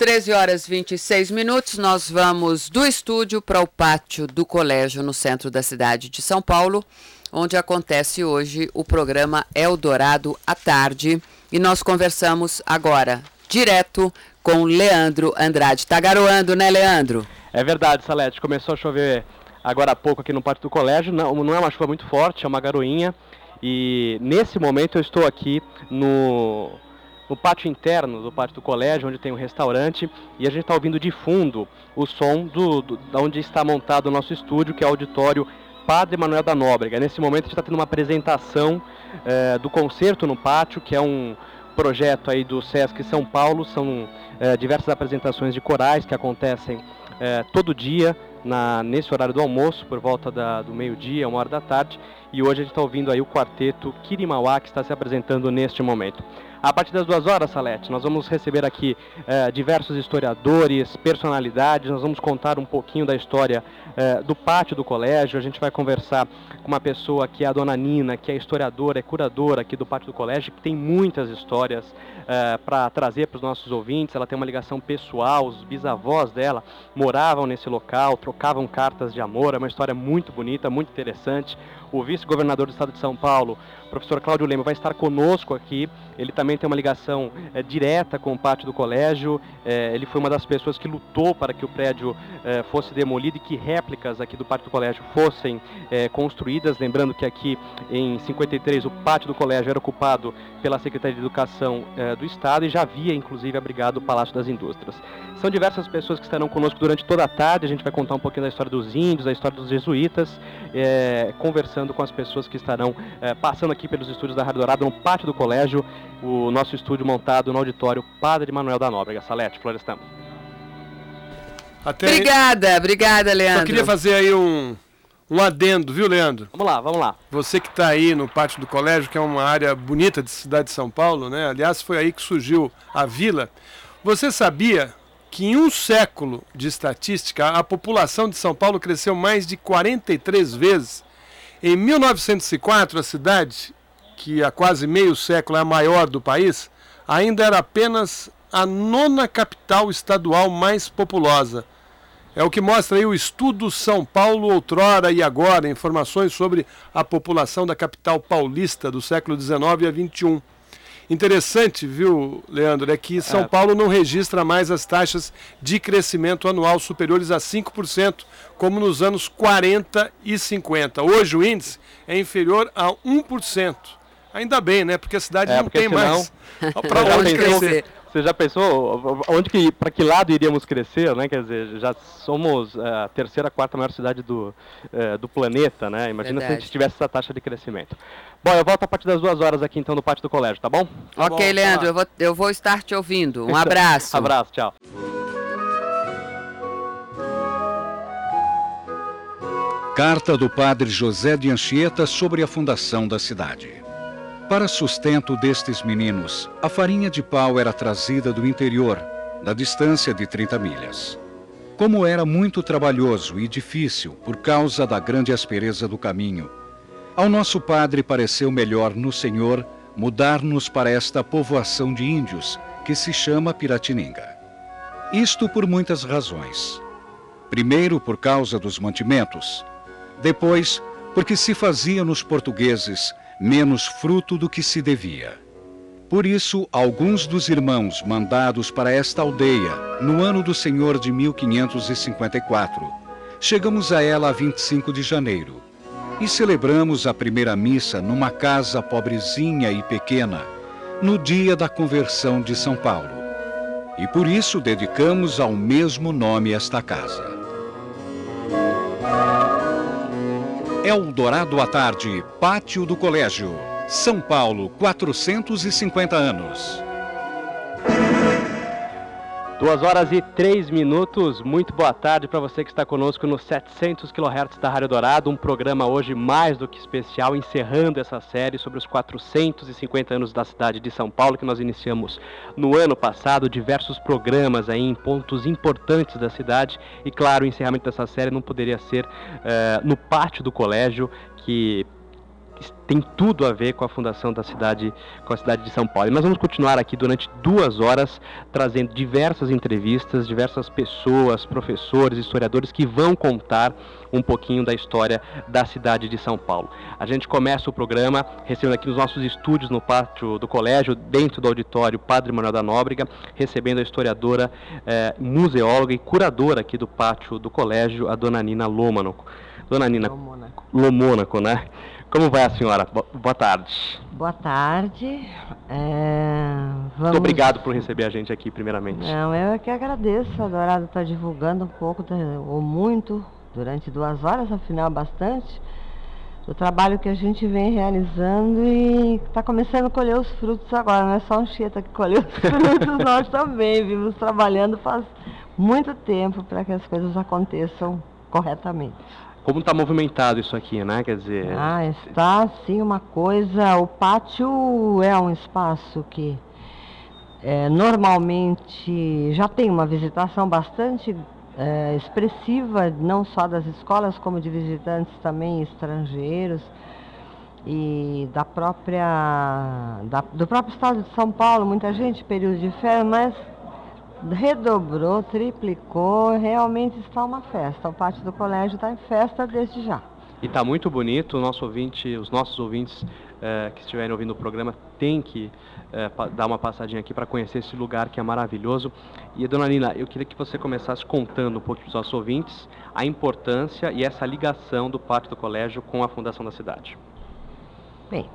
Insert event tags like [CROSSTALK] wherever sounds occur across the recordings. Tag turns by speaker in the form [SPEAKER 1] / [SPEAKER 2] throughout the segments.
[SPEAKER 1] 13 horas 26 minutos, nós vamos do estúdio para o pátio do colégio no centro da cidade de São Paulo, onde acontece hoje o programa Eldorado à tarde. E nós conversamos agora, direto com Leandro Andrade. Tá garoando, né, Leandro?
[SPEAKER 2] É verdade, Salete. Começou a chover agora há pouco aqui no pátio do colégio. Não, não é uma chuva muito forte, é uma garoinha. E nesse momento eu estou aqui no no pátio interno do pátio do colégio, onde tem um restaurante, e a gente está ouvindo de fundo o som do, do, da onde está montado o nosso estúdio, que é o auditório Padre Manuel da Nóbrega. Nesse momento a gente está tendo uma apresentação é, do concerto no pátio, que é um projeto aí do Sesc São Paulo, são é, diversas apresentações de corais que acontecem é, todo dia na, nesse horário do almoço, por volta da, do meio-dia, uma hora da tarde, e hoje a gente está ouvindo aí o quarteto Kirimauá, que está se apresentando neste momento. A partir das duas horas, Salete, nós vamos receber aqui eh, diversos historiadores, personalidades, nós vamos contar um pouquinho da história eh, do pátio do colégio, a gente vai conversar com uma pessoa que é a dona Nina, que é historiadora, é curadora aqui do pátio do colégio, que tem muitas histórias eh, para trazer para os nossos ouvintes, ela tem uma ligação pessoal, os bisavós dela moravam nesse local, trocavam cartas de amor, é uma história muito bonita, muito interessante. O vice-governador do estado de São Paulo, professor Cláudio Lema, vai estar conosco aqui. Ele também tem uma ligação é, direta com o pátio do colégio. É, ele foi uma das pessoas que lutou para que o prédio é, fosse demolido e que réplicas aqui do pátio do colégio fossem construídas. Lembrando que aqui em 53 o pátio do colégio era ocupado pela Secretaria de Educação do Estado e já havia inclusive abrigado o Palácio das Indústrias. São diversas pessoas que estarão conosco durante toda a tarde. A gente vai contar um pouquinho da história dos índios, da história dos jesuítas, conversando com as pessoas que estarão passando aqui pelos estúdios da Rádio Dourado, no pátio do colégio, o nosso estúdio montado no auditório Padre Manuel da Nóbrega. Salete, Florestan.
[SPEAKER 1] Até obrigada, obrigada, Leandro.
[SPEAKER 3] Eu queria fazer aí um, um adendo, viu, Leandro?
[SPEAKER 2] Vamos lá, vamos lá.
[SPEAKER 3] Você que está aí no pátio do colégio, que é uma área bonita de cidade de São Paulo, né? Aliás, foi aí que surgiu a vila. Você sabia que em um século de estatística, a população de São Paulo cresceu mais de 43 vezes em 1904, a cidade, que há quase meio século é a maior do país, ainda era apenas a nona capital estadual mais populosa. É o que mostra aí o estudo São Paulo outrora e agora, informações sobre a população da capital paulista do século XIX a XXI. Interessante, viu, Leandro, é que São é. Paulo não registra mais as taxas de crescimento anual superiores a 5%, como nos anos 40 e 50. Hoje o índice é inferior a 1%. Ainda bem, né? Porque a cidade é, não tem senão... mais [LAUGHS]
[SPEAKER 2] para onde crescer. Você já pensou onde que, para que lado iríamos crescer, né? Quer dizer, já somos é, a terceira, quarta maior cidade do, é, do planeta, né? Imagina Verdade. se a gente tivesse essa taxa de crescimento. Bom, eu volto a partir das duas horas aqui então no pátio do colégio, tá bom?
[SPEAKER 1] Tá ok,
[SPEAKER 2] bom,
[SPEAKER 1] Leandro, eu vou, eu vou estar te ouvindo. Um [LAUGHS] abraço.
[SPEAKER 2] abraço, tchau.
[SPEAKER 4] Carta do padre José de Anchieta sobre a fundação da cidade. Para sustento destes meninos, a farinha de pau era trazida do interior, da distância de 30 milhas. Como era muito trabalhoso e difícil por causa da grande aspereza do caminho, ao nosso padre pareceu melhor no Senhor mudar-nos para esta povoação de índios que se chama Piratininga. Isto por muitas razões. Primeiro, por causa dos mantimentos. Depois, porque se fazia nos portugueses menos fruto do que se devia. Por isso, alguns dos irmãos mandados para esta aldeia, no ano do Senhor de 1554, chegamos a ela a 25 de janeiro e celebramos a primeira missa numa casa pobrezinha e pequena, no dia da conversão de São Paulo. E por isso dedicamos ao mesmo nome esta casa. Eldorado à tarde, Pátio do Colégio. São Paulo, 450 anos.
[SPEAKER 2] Duas horas e três minutos. Muito boa tarde para você que está conosco no 700 kHz da Rádio Dourado. Um programa hoje mais do que especial, encerrando essa série sobre os 450 anos da cidade de São Paulo que nós iniciamos no ano passado. Diversos programas aí em pontos importantes da cidade. E claro, o encerramento dessa série não poderia ser uh, no pátio do colégio, que tem tudo a ver com a fundação da cidade, com a cidade de São Paulo. E nós vamos continuar aqui durante duas horas trazendo diversas entrevistas, diversas pessoas, professores, historiadores que vão contar um pouquinho da história da cidade de São Paulo. A gente começa o programa recebendo aqui nos nossos estúdios no pátio do colégio, dentro do auditório Padre Manuel da Nóbrega, recebendo a historiadora, eh, museóloga e curadora aqui do pátio do colégio, a dona Nina Lômanaco. Dona Nina Lomônaco, Lomônaco né? Como vai a senhora? Boa tarde.
[SPEAKER 5] Boa tarde. É,
[SPEAKER 2] vamos... Muito obrigado por receber a gente aqui, primeiramente.
[SPEAKER 5] Não, eu que agradeço. A Dourado está divulgando um pouco, ou muito, durante duas horas, afinal, bastante, o trabalho que a gente vem realizando e está começando a colher os frutos agora. Não é só um Cheta que colheu os [LAUGHS] frutos, nós também vimos trabalhando faz muito tempo para que as coisas aconteçam corretamente
[SPEAKER 2] como está movimentado isso aqui, né? Quer dizer.
[SPEAKER 5] Ah, está sim uma coisa. O pátio é um espaço que é, normalmente já tem uma visitação bastante é, expressiva, não só das escolas, como de visitantes também estrangeiros e da própria da, do próprio estado de São Paulo, muita gente período de férias, mas redobrou, triplicou, realmente está uma festa. O pátio do colégio está em festa desde já.
[SPEAKER 2] E está muito bonito, o nosso ouvinte, os nossos ouvintes eh, que estiverem ouvindo o programa têm que eh, dar uma passadinha aqui para conhecer esse lugar que é maravilhoso. E, dona Nina, eu queria que você começasse contando um pouco para os nossos ouvintes a importância e essa ligação do pátio do colégio com a fundação da cidade.
[SPEAKER 5] Bem,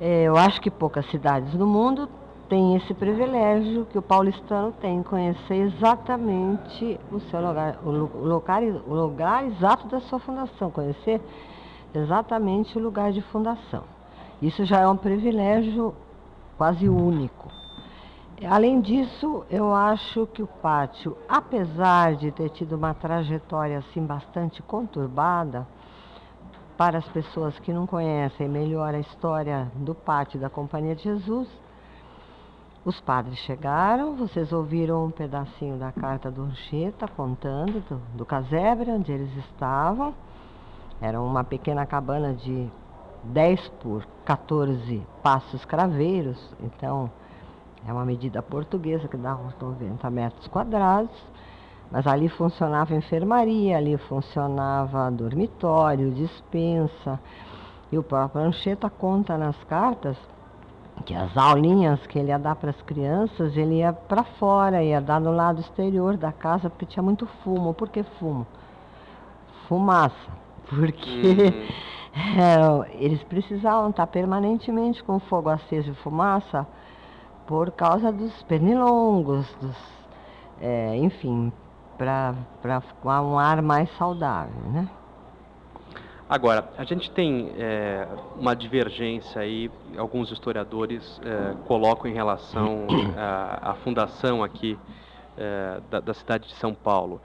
[SPEAKER 5] eh, eu acho que poucas cidades no mundo tem esse privilégio que o paulistano tem, conhecer exatamente o seu lugar, o lugar, o lugar exato da sua fundação, conhecer exatamente o lugar de fundação. Isso já é um privilégio quase único. Além disso, eu acho que o pátio, apesar de ter tido uma trajetória assim bastante conturbada, para as pessoas que não conhecem melhor a história do pátio da Companhia de Jesus, os padres chegaram, vocês ouviram um pedacinho da carta do Anchieta contando do, do casebre onde eles estavam. Era uma pequena cabana de 10 por 14 passos craveiros, então é uma medida portuguesa que dá uns 90 metros quadrados. Mas ali funcionava enfermaria, ali funcionava dormitório, dispensa. E o próprio Anchieta conta nas cartas que as aulinhas que ele ia dar para as crianças, ele ia para fora, ia dar no lado exterior da casa, porque tinha muito fumo. Por que fumo? Fumaça. Porque uhum. [LAUGHS] é, eles precisavam estar permanentemente com fogo aceso de fumaça por causa dos pernilongos, dos, é, enfim, para um ar mais saudável, né?
[SPEAKER 2] Agora, a gente tem é, uma divergência aí, alguns historiadores é, colocam em relação [CLEARS THROAT] à, fundação aqui é, da, da, cidade de São Paulo.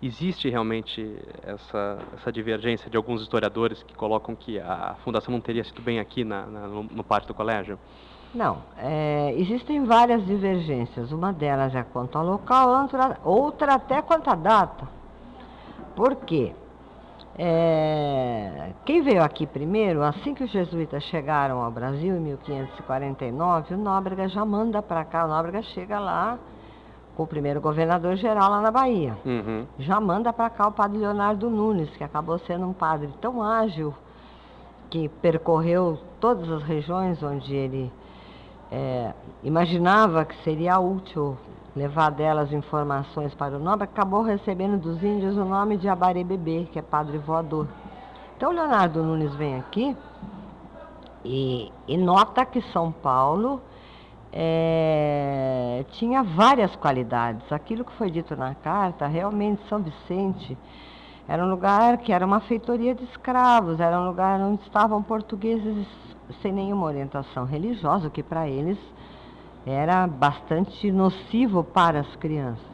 [SPEAKER 2] Existe realmente essa, essa divergência de alguns historiadores que colocam que a fundação não teria sido bem aqui na, na, no, no pátio do colégio?
[SPEAKER 5] Não, é, existem várias divergências. Uma delas é quanto ao local, outra, outra até quanto à data. Por quê? É, quem veio aqui primeiro, assim que os jesuítas chegaram ao Brasil, em 1549, o Nóbrega já manda para cá, o Nóbrega chega lá com o primeiro governador geral lá na Bahia. Uhum. Já manda para cá o padre Leonardo Nunes, que acabou sendo um padre tão ágil, que percorreu todas as regiões onde ele é, imaginava que seria útil levar delas informações para o nobre, acabou recebendo dos índios o nome de Abaré Bebê, que é padre voador. Então Leonardo Nunes vem aqui e, e nota que São Paulo é, tinha várias qualidades. Aquilo que foi dito na carta, realmente São Vicente era um lugar que era uma feitoria de escravos, era um lugar onde estavam portugueses sem nenhuma orientação religiosa, o que para eles era bastante nocivo para as crianças.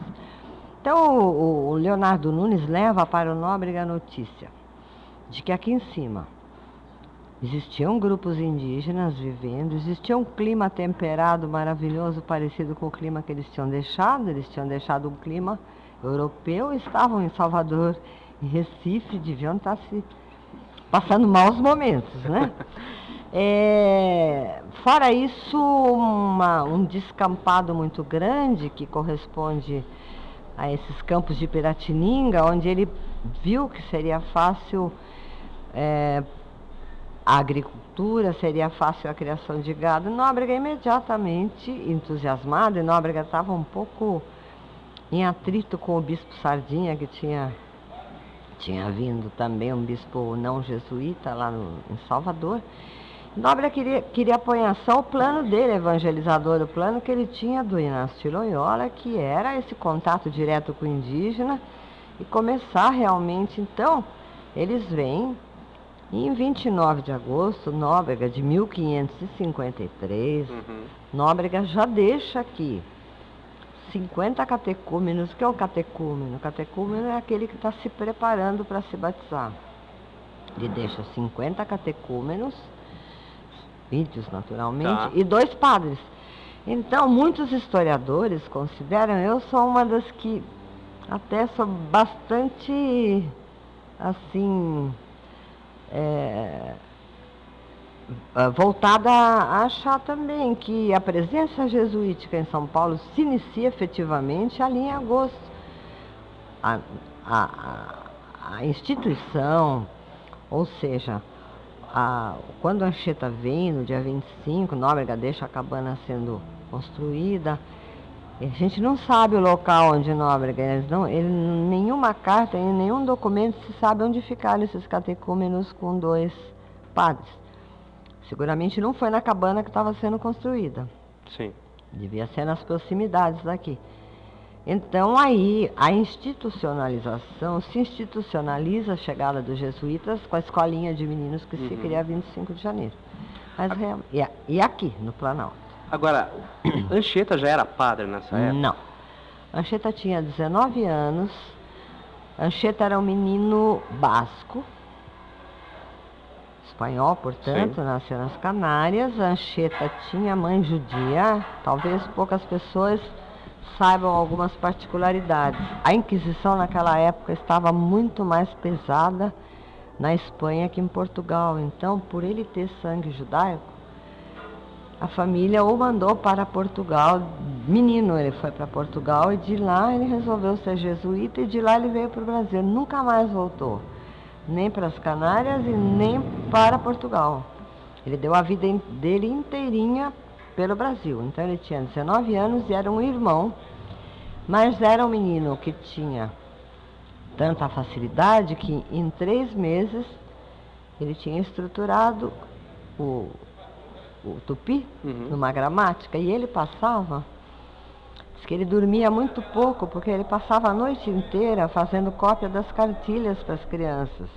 [SPEAKER 5] Então, o, o Leonardo Nunes leva para o Nóbrega a notícia de que aqui em cima existiam grupos indígenas vivendo, existia um clima temperado maravilhoso, parecido com o clima que eles tinham deixado, eles tinham deixado um clima europeu, estavam em Salvador, em Recife, deviam estar se passando maus momentos, né? [LAUGHS] É, fora isso, uma, um descampado muito grande que corresponde a esses campos de Piratininga, onde ele viu que seria fácil é, a agricultura, seria fácil a criação de gado. Nóbrega imediatamente entusiasmado, e Nóbrega estava um pouco em atrito com o bispo Sardinha, que tinha, tinha vindo também um bispo não jesuíta lá no, em Salvador. Nóbrega queria, queria em ação o plano dele, evangelizador, o plano que ele tinha do Inácio Loyola, que era esse contato direto com o indígena e começar realmente. Então, eles vêm e em 29 de agosto, Nóbrega de 1553, uhum. Nóbrega já deixa aqui 50 catecúmenos. O que é um catecúmeno? O catecúmeno é aquele que está se preparando para se batizar. Ele deixa 50 catecúmenos, vídeos naturalmente, tá. e dois padres. Então, muitos historiadores consideram, eu sou uma das que até sou bastante, assim, é, é, voltada a achar também que a presença jesuítica em São Paulo se inicia efetivamente ali em agosto. A, a, a instituição, ou seja, a, quando a Anchieta vem no dia 25, Nóbrega deixa a cabana sendo construída, a gente não sabe o local onde Nóbrega, eles não, ele, nenhuma carta, em nenhum documento se sabe onde ficaram esses catecúmenos com dois padres. Seguramente não foi na cabana que estava sendo construída.
[SPEAKER 2] Sim.
[SPEAKER 5] Devia ser nas proximidades daqui. Então aí a institucionalização, se institucionaliza a chegada dos jesuítas com a escolinha de meninos que uhum. se cria 25 de janeiro. Mas, a... e aqui, no Planalto.
[SPEAKER 2] Agora, [COUGHS] Anchieta já era padre nessa época?
[SPEAKER 5] Não. Anchieta tinha 19 anos. Anchieta era um menino basco, espanhol, portanto, Sim. nasceu nas Canárias. Anchieta tinha mãe judia. Talvez poucas pessoas saibam algumas particularidades. A Inquisição naquela época estava muito mais pesada na Espanha que em Portugal. Então, por ele ter sangue judaico, a família o mandou para Portugal. Menino, ele foi para Portugal e de lá ele resolveu ser jesuíta e de lá ele veio para o Brasil. Nunca mais voltou, nem para as Canárias e nem para Portugal. Ele deu a vida dele inteirinha pelo Brasil. Então ele tinha 19 anos e era um irmão, mas era um menino que tinha tanta facilidade que em três meses ele tinha estruturado o o tupi, uhum. numa gramática, e ele passava, diz que ele dormia muito pouco, porque ele passava a noite inteira fazendo cópia das cartilhas para as crianças.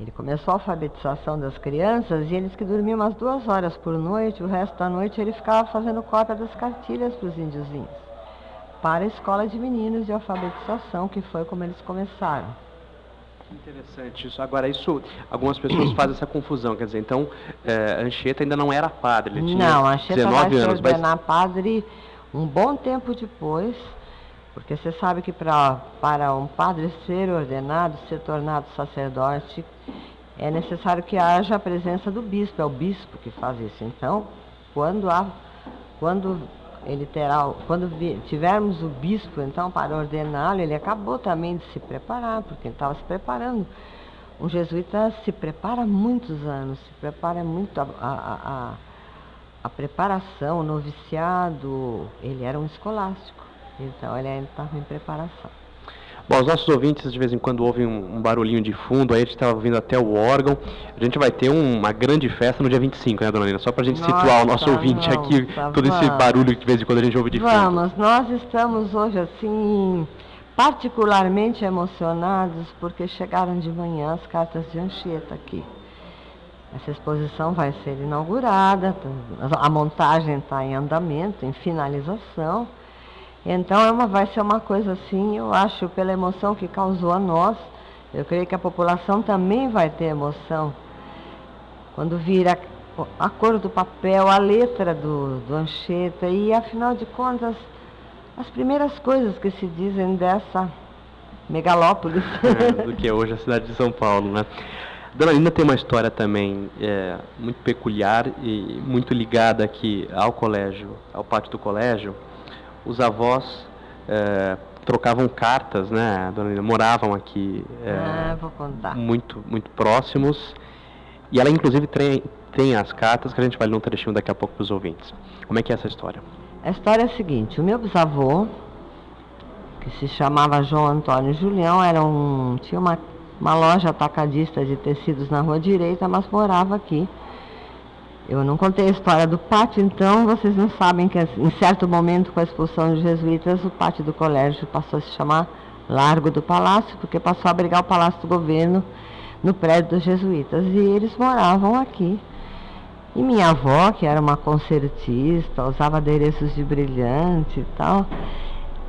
[SPEAKER 5] Ele começou a alfabetização das crianças e eles que dormiam umas duas horas por noite, o resto da noite ele ficava fazendo cópia das cartilhas para os índiozinhos, para a escola de meninos de alfabetização, que foi como eles começaram.
[SPEAKER 2] Interessante isso. Agora, isso, algumas pessoas fazem essa confusão, quer dizer, então, é, Anchieta ainda não era padre, ele tinha
[SPEAKER 5] Não, Anchieta 19 vai anos, se ordenar mas... padre um bom tempo depois, porque você sabe que pra, para um padre ser ordenado, ser tornado sacerdote, é necessário que haja a presença do bispo, é o bispo que faz isso. Então, quando há, quando ele terá, quando tivermos o bispo então para ordená-lo, ele acabou também de se preparar, porque ele estava se preparando. Um jesuíta se prepara muitos anos, se prepara muito a, a, a, a preparação, o noviciado, ele era um escolástico, então ele ainda estava em preparação.
[SPEAKER 2] Bom, os nossos ouvintes de vez em quando ouvem um, um barulhinho de fundo, aí a gente estava ouvindo até o órgão. A gente vai ter um, uma grande festa no dia 25, né, dona Lina? Só para a gente Nossa, situar o nosso ouvinte aqui, todo vamos. esse barulho que de vez em quando a gente ouve de
[SPEAKER 5] fundo. Vamos, nós estamos hoje assim particularmente emocionados porque chegaram de manhã as cartas de Anchieta aqui. Essa exposição vai ser inaugurada, a montagem está em andamento, em finalização. Então é uma, vai ser uma coisa assim, eu acho, pela emoção que causou a nós, eu creio que a população também vai ter emoção. Quando vira a cor do papel, a letra do, do Anchieta, e afinal de contas, as primeiras coisas que se dizem dessa megalópolis. [LAUGHS]
[SPEAKER 2] É, do que é hoje a cidade de São Paulo, né? Dona Linda tem uma história também é, muito peculiar e muito ligada aqui ao colégio, ao pátio do colégio. Os avós é, trocavam cartas, né, Dona Linda? Moravam aqui
[SPEAKER 5] é, ah, vou contar.
[SPEAKER 2] muito muito próximos. E ela inclusive tem, tem as cartas que a gente vai ler um trechinho daqui a pouco para os ouvintes. Como é que é essa história?
[SPEAKER 5] A história é a seguinte: o meu bisavô, que se chamava João Antônio Julião, era um, tinha uma uma loja atacadista de tecidos na rua direita, mas morava aqui. Eu não contei a história do pátio, então vocês não sabem que em certo momento, com a expulsão dos jesuítas, o pátio do colégio passou a se chamar Largo do Palácio, porque passou a abrigar o Palácio do Governo no prédio dos jesuítas. E eles moravam aqui. E minha avó, que era uma concertista, usava adereços de brilhante e tal,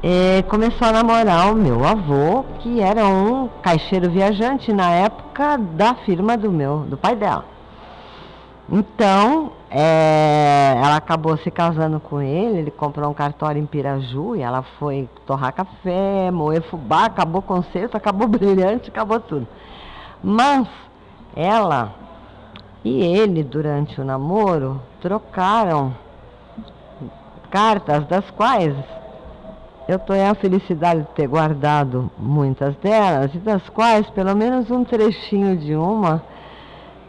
[SPEAKER 5] é, começou a namorar o meu avô, que era um caixeiro viajante na época da firma do meu, do pai dela. Então, é, ela acabou se casando com ele, ele comprou um cartório em Piraju e ela foi torrar café, moer fubá, acabou o concerto, acabou [LAUGHS] brilhante, acabou tudo. Mas ela e ele, durante o namoro, trocaram cartas das quais eu tenho a felicidade de ter guardado muitas delas, e das quais pelo menos um trechinho de uma,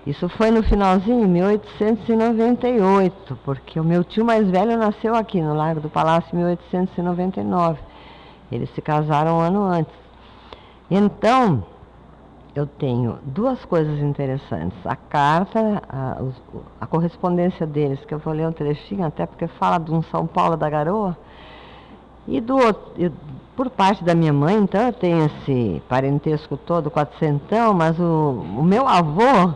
[SPEAKER 5] isso foi no finalzinho, 1898, porque o meu tio mais velho nasceu aqui no Largo do Palácio em 1899. Eles se casaram um ano antes. Então, eu tenho duas coisas interessantes. A carta, a, a correspondência deles, que eu vou ler um trechinho, até porque fala de um São Paulo da Garoa, e do por parte da minha mãe, então, eu tenho esse parentesco todo quatrocentão, mas o, o meu avô,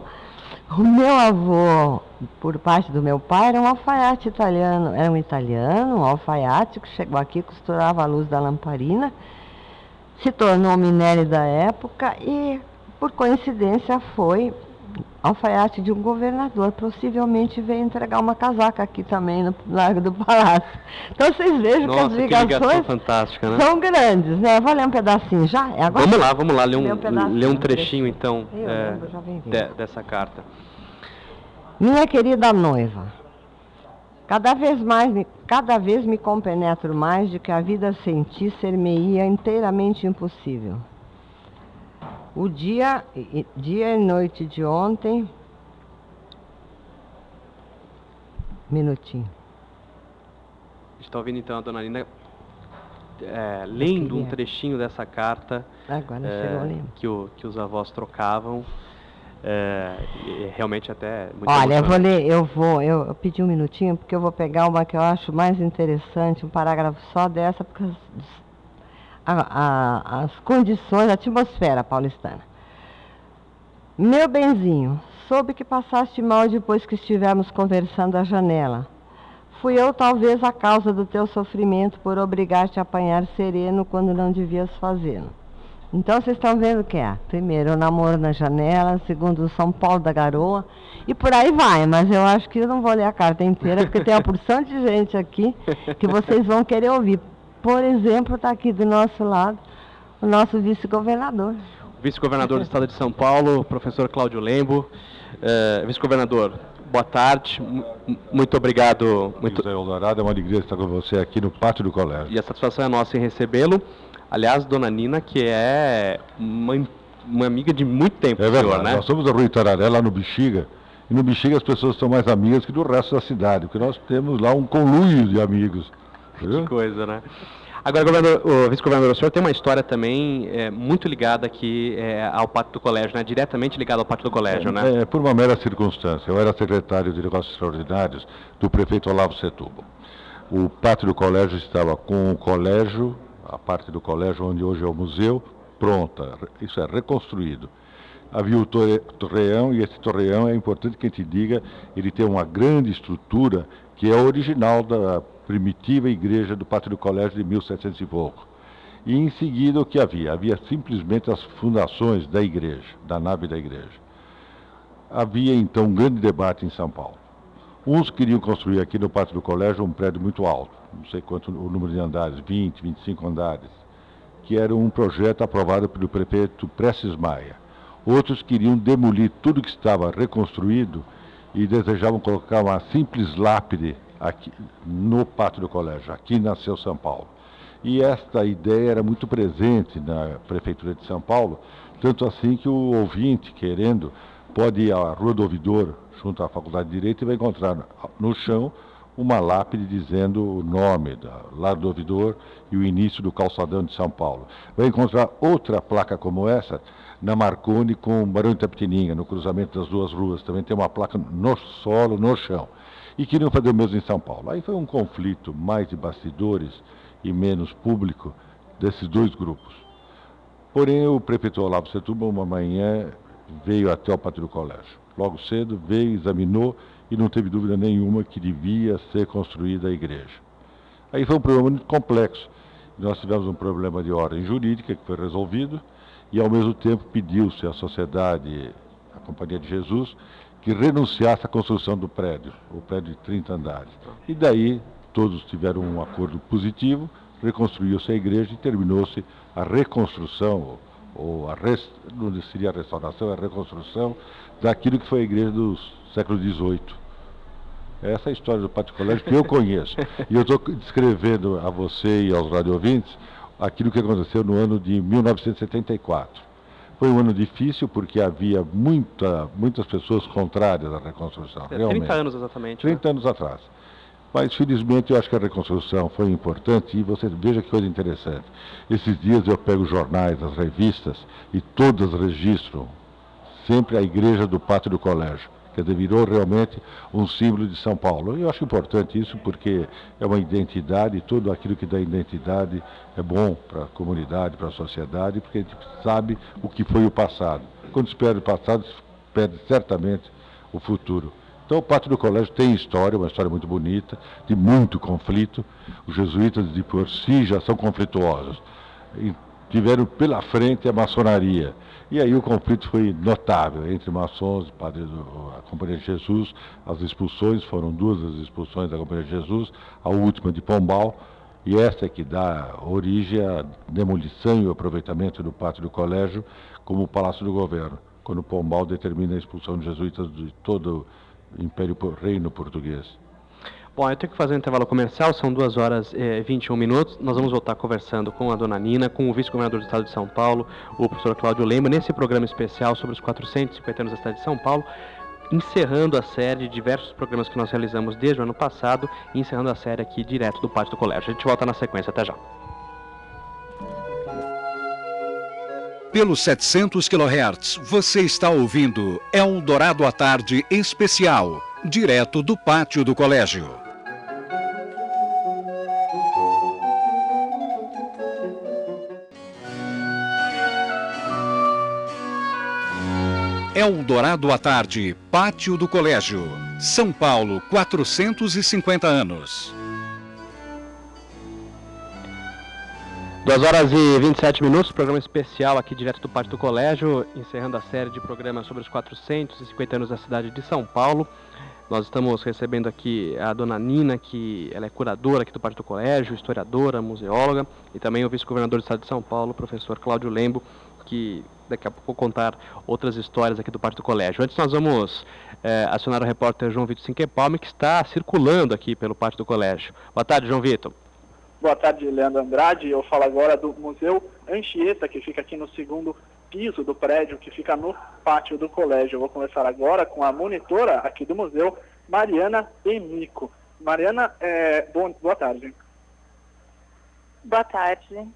[SPEAKER 5] o meu avô, por parte do meu pai, era um alfaiate italiano, era um italiano, um alfaiate que chegou aqui, costurava a luz da lamparina, se tornou minério da época e, por coincidência, foi alfaiate de um governador. Possivelmente veio entregar uma casaca aqui também no Largo do Palácio. Então vocês vejam
[SPEAKER 2] Nossa,
[SPEAKER 5] que as ligações
[SPEAKER 2] fantástica, né?
[SPEAKER 5] são grandes, né? Vou ler um pedacinho já?
[SPEAKER 2] É agora? Vamos lá, vamos lá, ler um, um, ler um trechinho então é, de, dessa carta.
[SPEAKER 5] Minha querida noiva, cada vez mais, cada vez me compenetro mais de que a vida sem ti ser-me-ia inteiramente impossível. O dia, dia e noite de ontem. Minutinho.
[SPEAKER 2] Está ouvindo então a dona Lina é, lendo um trechinho dessa carta
[SPEAKER 5] é,
[SPEAKER 2] que, o, que os avós trocavam. É, realmente até
[SPEAKER 5] Olha, eu vou ler, eu vou, eu, eu, pedi um minutinho porque eu vou pegar uma que eu acho mais interessante, um parágrafo só dessa, porque a, a, as condições, a atmosfera paulistana. Meu benzinho, soube que passaste mal depois que estivemos conversando à janela. Fui eu talvez a causa do teu sofrimento por obrigar-te a apanhar sereno quando não devias fazê-lo. Então vocês estão vendo o que é? Primeiro, o namoro na janela, segundo, o São Paulo da Garoa, e por aí vai, mas eu acho que eu não vou ler a carta inteira, porque tem uma porção de gente aqui que vocês vão querer ouvir. Por exemplo, está aqui do nosso lado o nosso vice-governador.
[SPEAKER 2] Vice-governador do Estado de São Paulo, professor Cláudio Lembo. Uh, vice-governador, boa tarde, muito obrigado. Muito...
[SPEAKER 6] José Eldorado, é uma alegria estar com você aqui no pátio do colégio.
[SPEAKER 2] E a satisfação é nossa em recebê-lo. Aliás, dona Nina, que é uma, uma amiga de muito tempo,
[SPEAKER 6] é verdade,
[SPEAKER 2] senhor, né?
[SPEAKER 6] Nós somos da Rua Itararé, lá no Bexiga, e no Bexiga as pessoas são mais amigas que do resto da cidade, porque nós temos lá um conluio de amigos.
[SPEAKER 2] Que coisa, né? Agora, governador, vice-governador, o senhor tem uma história também é, muito ligada aqui é, ao pátio do colégio, né? Diretamente ligado ao pátio do colégio,
[SPEAKER 6] é,
[SPEAKER 2] né?
[SPEAKER 6] É, por uma mera circunstância. Eu era secretário de Negócios Extraordinários do prefeito Olavo Setúbal. O pátio do colégio estava com o colégio, a parte do colégio onde hoje é o museu, pronta. Isso é, reconstruído havia o torreão, e esse torreão é importante que a gente diga, ele tem uma grande estrutura que é original da primitiva igreja do Pátio do Colégio de 1700 e pouco. E em seguida o que havia? Havia simplesmente as fundações da igreja, da nave da igreja. Havia então um grande debate em São Paulo. Uns queriam construir aqui no Pátio do Colégio um prédio muito alto, não sei quanto o número de andares, 20, 25 andares, que era um projeto aprovado pelo prefeito Prestes Maia. Outros queriam demolir tudo que estava reconstruído e desejavam colocar uma simples lápide aqui no pátio do colégio. Aqui nasceu São Paulo. E esta ideia era muito presente na prefeitura de São Paulo, tanto assim que o ouvinte, querendo, pode ir à Rua do Ouvidor, junto à Faculdade de Direito, e vai encontrar no chão uma lápide dizendo o nome da Lar do Ouvidor e o início do calçadão de São Paulo. Vai encontrar outra placa como essa na Marconi com o Barão de Tapetininga, no cruzamento das duas ruas. Também tem uma placa no solo, no chão. E queriam fazer o mesmo em São Paulo. Aí foi um conflito mais de bastidores e menos público desses dois grupos. Porém, o prefeito Olavo Setúbal, uma manhã, veio até o pátio do colégio. Logo cedo, veio, examinou e não teve dúvida nenhuma que devia ser construída a igreja. Aí foi um problema muito complexo. Nós tivemos um problema de ordem jurídica que foi resolvido e, ao mesmo tempo, pediu-se à sociedade, à Companhia de Jesus, que renunciasse à construção do prédio, o prédio de 30 andares. E daí todos tiveram um acordo positivo, reconstruiu-se a igreja e terminou-se a reconstrução, ou a rest... não seria a restauração, a reconstrução daquilo que foi a igreja do século XVIII. Essa é a história do Pátio Colégio que eu [LAUGHS] conheço. e eu estou descrevendo a você e aos radiovintes aquilo que aconteceu no ano de 1974. Foi um ano difícil porque havia muita, muitas pessoas contrárias à reconstrução.
[SPEAKER 2] É, 30 anos exatamente.
[SPEAKER 6] 30
[SPEAKER 2] né?
[SPEAKER 6] anos atrás. Mas, felizmente, eu acho que a reconstrução foi importante e você veja que coisa interessante. Esses dias eu pego os jornais, as revistas e todas registram sempre a igreja do pátio do colégio. Quer dizer, virou realmente um símbolo de São Paulo. E eu acho importante isso porque é uma identidade tudo aquilo que dá identidade é bom para a comunidade, para a sociedade, porque a gente sabe o que foi o passado. Quando se perde o passado, se perde certamente o futuro. Então, o Pátio do Colégio tem história, uma história muito bonita, de muito conflito. Os jesuítas, de por si, já são conflituosos. E tiveram pela frente a maçonaria. E aí o conflito foi notável entre maçons e padres da Companhia de Jesus. As expulsões foram duas as expulsões da Companhia de Jesus, a última de Pombal, e esta é que dá origem à demolição e o aproveitamento do pátio do colégio como Palácio do Governo, quando Pombal determina a expulsão de jesuítas de todo o Império Reino Português.
[SPEAKER 2] Bom, eu tenho que fazer um intervalo comercial, são 2 horas e 21 minutos. Nós vamos voltar conversando com a dona Nina, com o vice-governador do estado de São Paulo, o professor Cláudio Lema, nesse programa especial sobre os 450 anos da cidade de São Paulo, encerrando a série de diversos programas que nós realizamos desde o ano passado e encerrando a série aqui direto do Pátio do Colégio. A gente volta na sequência, até já.
[SPEAKER 4] Pelos 700 kHz, você está ouvindo Eldorado à Tarde Especial, direto do pátio do colégio. Eldorado à Tarde, pátio do colégio. São Paulo, 450 anos.
[SPEAKER 2] 2 horas e 27 minutos, programa especial aqui direto do Pátio do Colégio, encerrando a série de programas sobre os 450 anos da cidade de São Paulo. Nós estamos recebendo aqui a dona Nina, que ela é curadora aqui do Pátio do Colégio, historiadora, museóloga, e também o vice-governador do estado de São Paulo, professor Cláudio Lembo, que daqui a pouco vou contar outras histórias aqui do Pátio do Colégio. Antes nós vamos é, acionar o repórter João Vitor Sinquepalme, que está circulando aqui pelo Pátio do Colégio. Boa tarde, João Vitor.
[SPEAKER 7] Boa tarde, Leandro Andrade. Eu falo agora do Museu Anchieta, que fica aqui no segundo piso do prédio, que fica no pátio do colégio. Eu vou conversar agora com a monitora aqui do museu, Mariana Emico. Mariana, é, bom, boa tarde.
[SPEAKER 8] Boa tarde.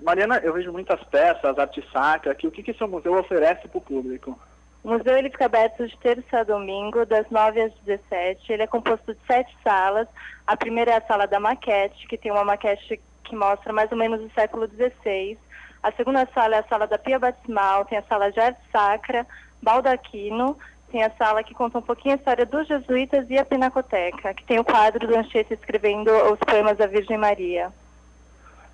[SPEAKER 7] Mariana, eu vejo muitas peças, arte sacra aqui. O que, que seu museu oferece para o público?
[SPEAKER 8] O museu ele fica aberto de terça a domingo, das 9 às 17. Ele é composto de sete salas. A primeira é a sala da maquete, que tem uma maquete que mostra mais ou menos o século XVI. A segunda sala é a sala da Pia Batismal, tem a sala de arte sacra, baldaquino, tem a sala que conta um pouquinho a história dos jesuítas e a pinacoteca, que tem o quadro do Anchieta escrevendo os poemas da Virgem Maria.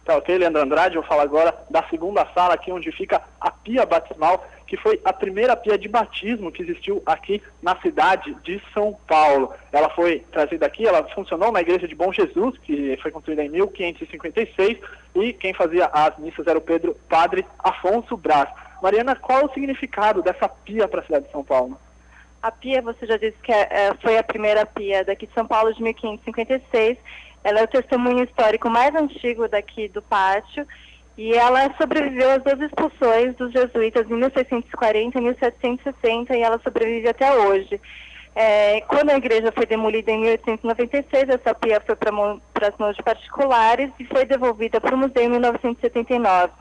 [SPEAKER 7] Tá ok, Leandro Andrade, eu falo agora da segunda sala aqui onde fica a pia batismal, que foi a primeira pia de batismo que existiu aqui na cidade de São Paulo. Ela foi trazida aqui, ela funcionou na igreja de Bom Jesus, que foi construída em 1556, e quem fazia as missas era o Pedro Padre Afonso Brás. Mariana, qual o significado dessa pia para a cidade de São Paulo?
[SPEAKER 8] A pia, você já disse que é, é, foi a primeira pia daqui de São Paulo de 1556. Ela é o testemunho histórico mais antigo daqui do pátio e ela sobreviveu às duas expulsões dos jesuítas em 1640 e 1760 e ela sobrevive até hoje. É, quando a igreja foi demolida em 1896, essa pia foi para as mãos de particulares e foi devolvida para o museu em 1979.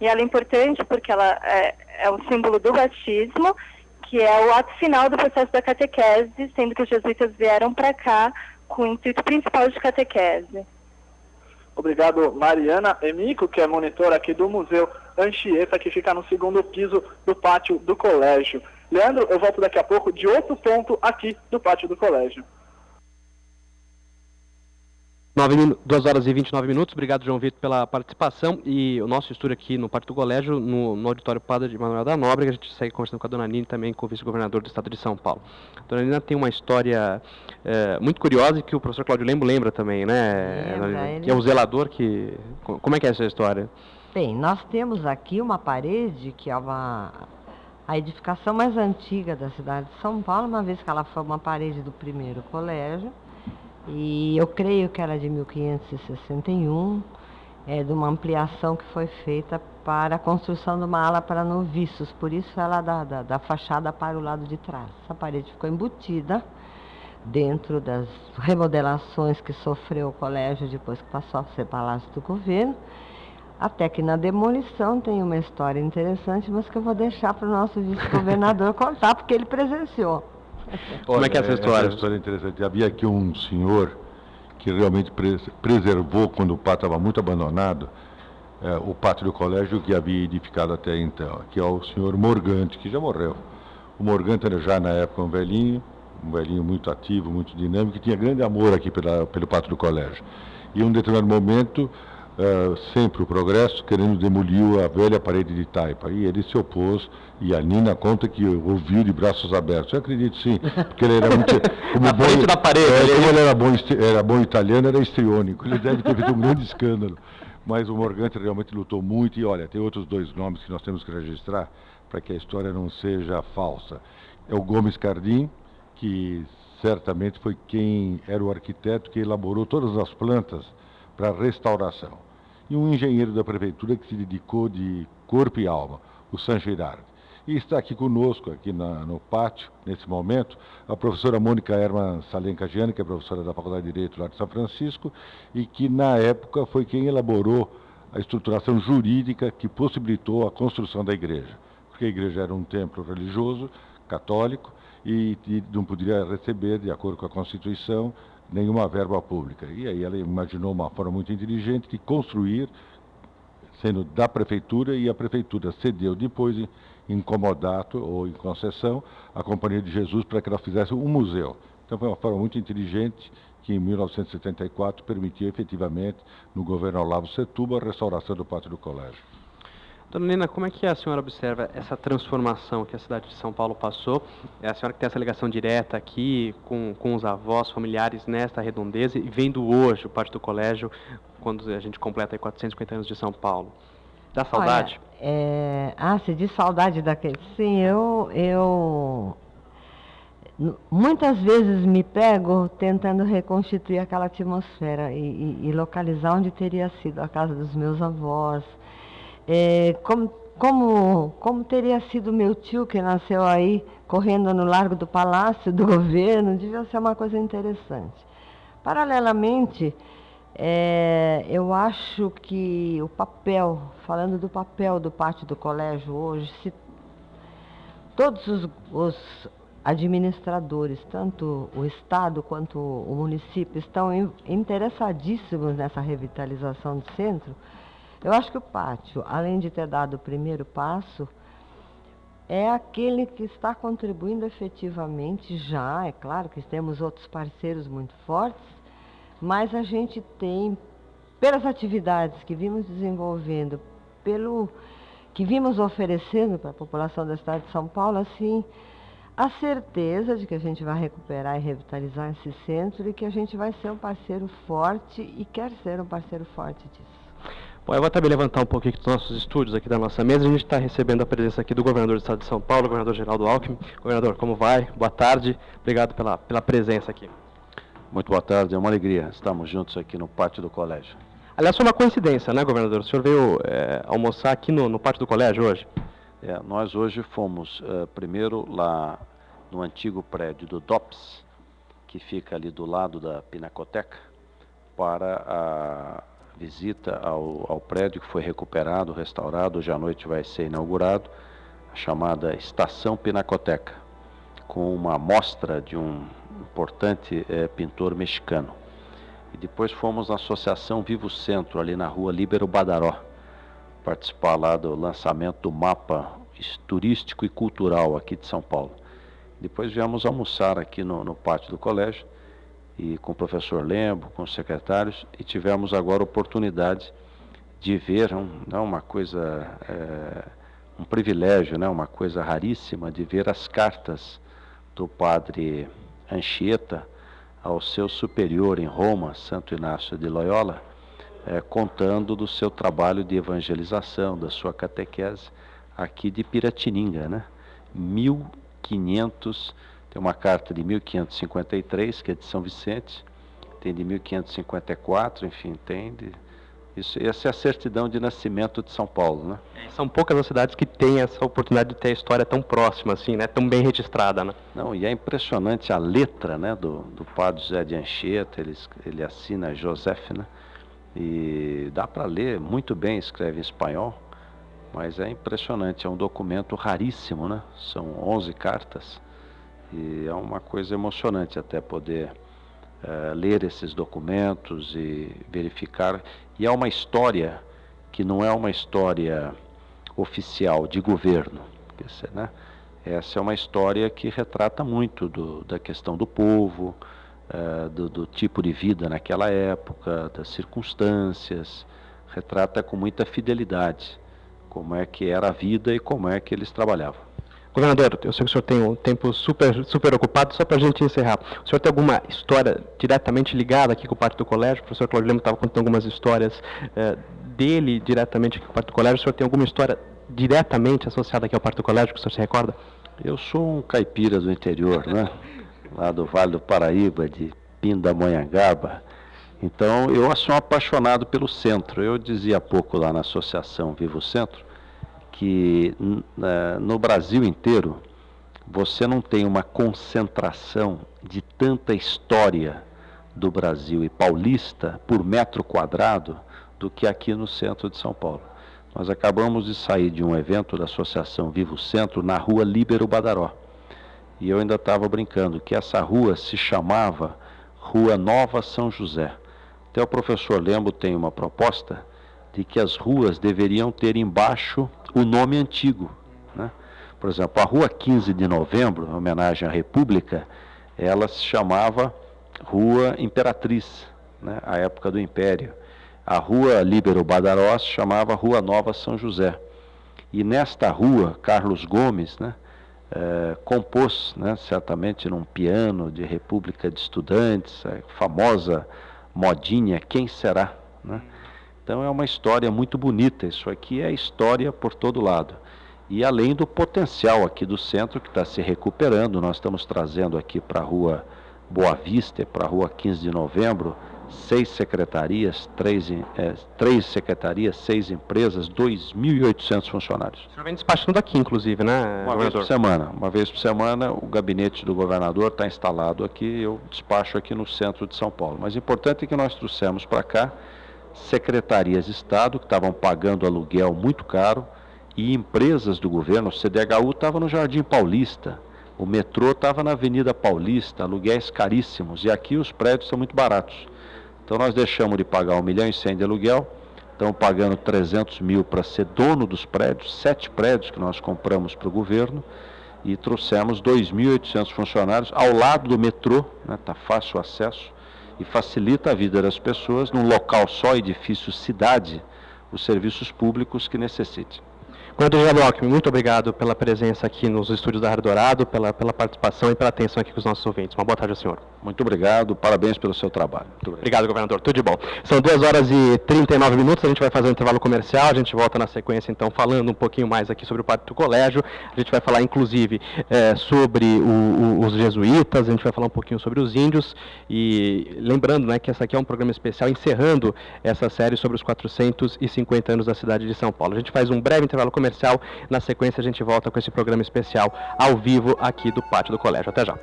[SPEAKER 8] E ela é importante porque ela é, é um símbolo do batismo que é o ato final do processo da catequese, sendo que os jesuítas vieram para cá com o intuito principal de catequese.
[SPEAKER 7] Obrigado, Mariana Emico, que é monitora aqui do Museu Anchieta, que fica no segundo piso do pátio do colégio. Leandro, eu volto daqui a pouco de outro ponto aqui do pátio do colégio.
[SPEAKER 2] 9, 2 horas e 29 minutos. Obrigado, João Vitor, pela participação. E o nosso estúdio aqui no Parque do Colégio, no, no auditório Padre de Manuel da Nóbrega, a gente segue conversando com a dona Nina também com o vice-governador do estado de São Paulo. A dona Nina tem uma história é, muito curiosa que o professor Cláudio Lembo lembra também, né?
[SPEAKER 5] Lembra,
[SPEAKER 2] que é o zelador que. Como é que é essa história?
[SPEAKER 5] Bem, nós temos aqui uma parede que é uma a edificação mais antiga da cidade de São Paulo, uma vez que ela foi uma parede do primeiro colégio e eu creio que era de 1561, é, de uma ampliação que foi feita para a construção de uma ala para noviços, por isso ela da, da, da fachada para o lado de trás. Essa parede ficou embutida dentro das remodelações que sofreu o colégio depois que passou a ser palácio do governo, até que na demolição tem uma história interessante, mas que eu vou deixar para o nosso vice-governador [LAUGHS] contar, porque ele presenciou.
[SPEAKER 6] Como é que é essa história? Essa história é interessante. Havia aqui um senhor que realmente pres preservou, quando o pátio estava muito abandonado, é, o pátio do colégio que havia edificado até então, que é o senhor Morgante, que já morreu. O Morgante era já na época um velhinho, um velhinho muito ativo, muito dinâmico, que tinha grande amor aqui pela, pelo pátio do colégio. E em um determinado momento, uh, sempre o progresso, querendo demolir a velha parede de taipa. E ele se opôs, e a Nina conta que ouviu de braços abertos. Eu acredito sim, porque ele era muito.
[SPEAKER 2] Como [LAUGHS] Na bom, da parede.
[SPEAKER 6] É, como ele era bom, era bom italiano, era histriônico. Ele deve ter feito um grande escândalo. Mas o Morgante realmente lutou muito, e olha, tem outros dois nomes que nós temos que registrar para que a história não seja falsa. É o Gomes Cardim, que certamente foi quem era o arquiteto que elaborou todas as plantas para restauração. E um engenheiro da prefeitura que se dedicou de corpo e alma, o San Girardi. E está aqui conosco, aqui na, no pátio, nesse momento, a professora Mônica Herman Salenca Gianni, que é professora da Faculdade de Direito lá de São Francisco, e que na época foi quem elaborou a estruturação jurídica que possibilitou a construção da igreja. Porque a igreja era um templo religioso, católico, e, e não poderia receber, de acordo com a Constituição, nenhuma verba pública. E aí ela imaginou uma forma muito inteligente de construir, sendo da prefeitura, e a prefeitura cedeu depois, em, em comodato ou em concessão, a Companhia de Jesus para que ela fizesse um museu. Então foi uma forma muito inteligente que em 1974 permitiu efetivamente, no governo Olavo Setúbal, a restauração do pátio do colégio.
[SPEAKER 2] Dona Nina, como é que a senhora observa essa transformação que a cidade de São Paulo passou? É a senhora que tem essa ligação direta aqui com, com os avós, familiares nesta redondeza e vendo hoje o parte do colégio quando a gente completa aí 450 anos de São Paulo. Dá saudade?
[SPEAKER 5] Olha, é... Ah, você diz saudade daquele. Sim, eu, eu muitas vezes me pego tentando reconstituir aquela atmosfera e, e, e localizar onde teria sido a casa dos meus avós é, como, como, como teria sido meu tio que nasceu aí, correndo no largo do palácio do [LAUGHS] governo, devia ser uma coisa interessante. Paralelamente, é, eu acho que o papel, falando do papel do pátio do colégio hoje, se todos os, os administradores, tanto o Estado quanto o município, estão interessadíssimos nessa revitalização do centro, eu acho que o pátio, além de ter dado o primeiro passo, é aquele que está contribuindo efetivamente já. É claro que temos outros parceiros muito fortes, mas a gente tem, pelas atividades que vimos desenvolvendo, pelo que vimos oferecendo para a população da cidade de São Paulo, assim, a certeza de que a gente vai recuperar e revitalizar esse centro e que a gente vai ser um parceiro forte e quer ser um parceiro forte disso.
[SPEAKER 2] Bom, eu vou também levantar um pouquinho dos nossos estúdios aqui da nossa mesa. A gente está recebendo a presença aqui do governador do estado de São Paulo, governador Geraldo Alckmin. Governador, como vai? Boa tarde. Obrigado pela, pela presença aqui.
[SPEAKER 9] Muito boa tarde, é uma alegria. Estamos juntos aqui no pátio do colégio.
[SPEAKER 2] Aliás, foi uma coincidência, né, governador? O senhor veio é, almoçar aqui no, no, pátio do colégio hoje?
[SPEAKER 9] É, nós hoje fomos uh, primeiro lá no antigo prédio do DOPS, que fica ali do lado da Pinacoteca, para a visita ao, ao prédio que foi recuperado, restaurado, hoje à noite vai ser inaugurado, a chamada Estação Pinacoteca, com uma mostra de um importante é, pintor mexicano. E depois fomos na Associação Vivo Centro, ali na rua Líbero Badaró, participar lá do lançamento do mapa turístico e cultural aqui de São Paulo. Depois viemos almoçar aqui no, no pátio do colégio e com o professor Lembo, com os secretários, e tivemos agora a oportunidade de ver um, né, uma coisa, é, um privilégio, né, uma coisa raríssima, de ver as cartas do padre Anchieta ao seu superior em Roma, Santo Inácio de Loyola, é, contando do seu trabalho de evangelização, da sua catequese aqui de Piratininga, né? 1500 tem uma carta de 1553, que é de São Vicente, tem de 1554, enfim, tem de. Isso, essa é a certidão de nascimento de São Paulo, né?
[SPEAKER 2] É, são poucas as cidades que têm essa oportunidade de ter a história tão próxima, assim, né? Tão bem registrada, né?
[SPEAKER 9] Não, e é impressionante a letra, né? Do, do padre José de Anchieta, ele, ele assina José, né? E dá para ler muito bem, escreve em espanhol, mas é impressionante, é um documento raríssimo, né? São 11 cartas e é uma coisa emocionante até poder uh, ler esses documentos e verificar. E é uma história que não é uma história oficial de governo. Né? Essa é uma história que retrata muito do, da questão do povo, uh, do, do tipo de vida naquela época, das circunstâncias, retrata com muita fidelidade como é que era a vida e como é que eles trabalhavam.
[SPEAKER 2] Governador, eu sei que o senhor tem um tempo super, super ocupado, só para a gente encerrar. O senhor tem alguma história diretamente ligada aqui com o parte do colégio? O professor Claudio Lemos estava contando algumas histórias eh, dele diretamente aqui com o parte do colégio. O senhor tem alguma história diretamente associada aqui ao parte do colégio que o senhor se recorda?
[SPEAKER 9] Eu sou um caipira do interior, né? [LAUGHS] Lá do Vale do Paraíba, de Pindamonhangaba. Então, eu sou apaixonado pelo centro. Eu dizia há pouco lá na Associação Vivo Centro que uh, no Brasil inteiro você não tem uma concentração de tanta história do Brasil e paulista por metro quadrado do que aqui no centro de São Paulo. Nós acabamos de sair de um evento da Associação Vivo Centro na rua Líbero Badaró. E eu ainda estava brincando que essa rua se chamava Rua Nova São José. Até o professor Lembo tem uma proposta de que as ruas deveriam ter embaixo o nome antigo. Né? Por exemplo, a Rua 15 de Novembro, em homenagem à República, ela se chamava Rua Imperatriz, né? a época do Império. A Rua Líbero Badaró se chamava Rua Nova São José. E nesta rua, Carlos Gomes né, eh, compôs, né, certamente num piano de República de Estudantes, a famosa modinha Quem Será? Né? Então é uma história muito bonita. Isso aqui é história por todo lado. E além do potencial aqui do centro que está se recuperando, nós estamos trazendo aqui para a rua Boa Vista, para a rua 15 de novembro, seis secretarias, três, é, três secretarias, seis empresas, 2.800 funcionários.
[SPEAKER 2] O senhor vem despachando aqui, inclusive, né,
[SPEAKER 9] Uma vez por semana. Uma vez por semana, o gabinete do governador está instalado aqui, eu despacho aqui no centro de São Paulo. Mas o importante é que nós trouxemos para cá secretarias de Estado que estavam pagando aluguel muito caro e empresas do governo. O CDHU estava no Jardim Paulista, o metrô estava na Avenida Paulista, aluguéis caríssimos, e aqui os prédios são muito baratos. Então nós deixamos de pagar 1 milhão e 100 de aluguel, estamos pagando 300 mil para ser dono dos prédios, sete prédios que nós compramos para o governo, e trouxemos 2.800 funcionários ao lado do metrô, está né, tá fácil o acesso, e facilita a vida das pessoas num local só, edifício, cidade, os serviços públicos que necessitem.
[SPEAKER 2] Governador Alckmin, muito obrigado pela presença aqui nos estúdios da Rádio Dourado, pela, pela participação e pela atenção aqui com os nossos ouvintes. Uma boa tarde ao senhor.
[SPEAKER 6] Muito obrigado, parabéns pelo seu trabalho.
[SPEAKER 2] Obrigado. obrigado. governador. Tudo de bom. São 2 horas e 39 minutos, a gente vai fazer um intervalo comercial, a gente volta na sequência então falando um pouquinho mais aqui sobre o Pátio do Colégio, a gente vai falar inclusive é, sobre o, o, os jesuítas, a gente vai falar um pouquinho sobre os índios e lembrando né, que essa aqui é um programa especial encerrando essa série sobre os 450 anos da cidade de São Paulo. A gente faz um breve intervalo comercial, na sequência a gente volta com esse programa especial ao vivo aqui do Pátio do Colégio. Até já.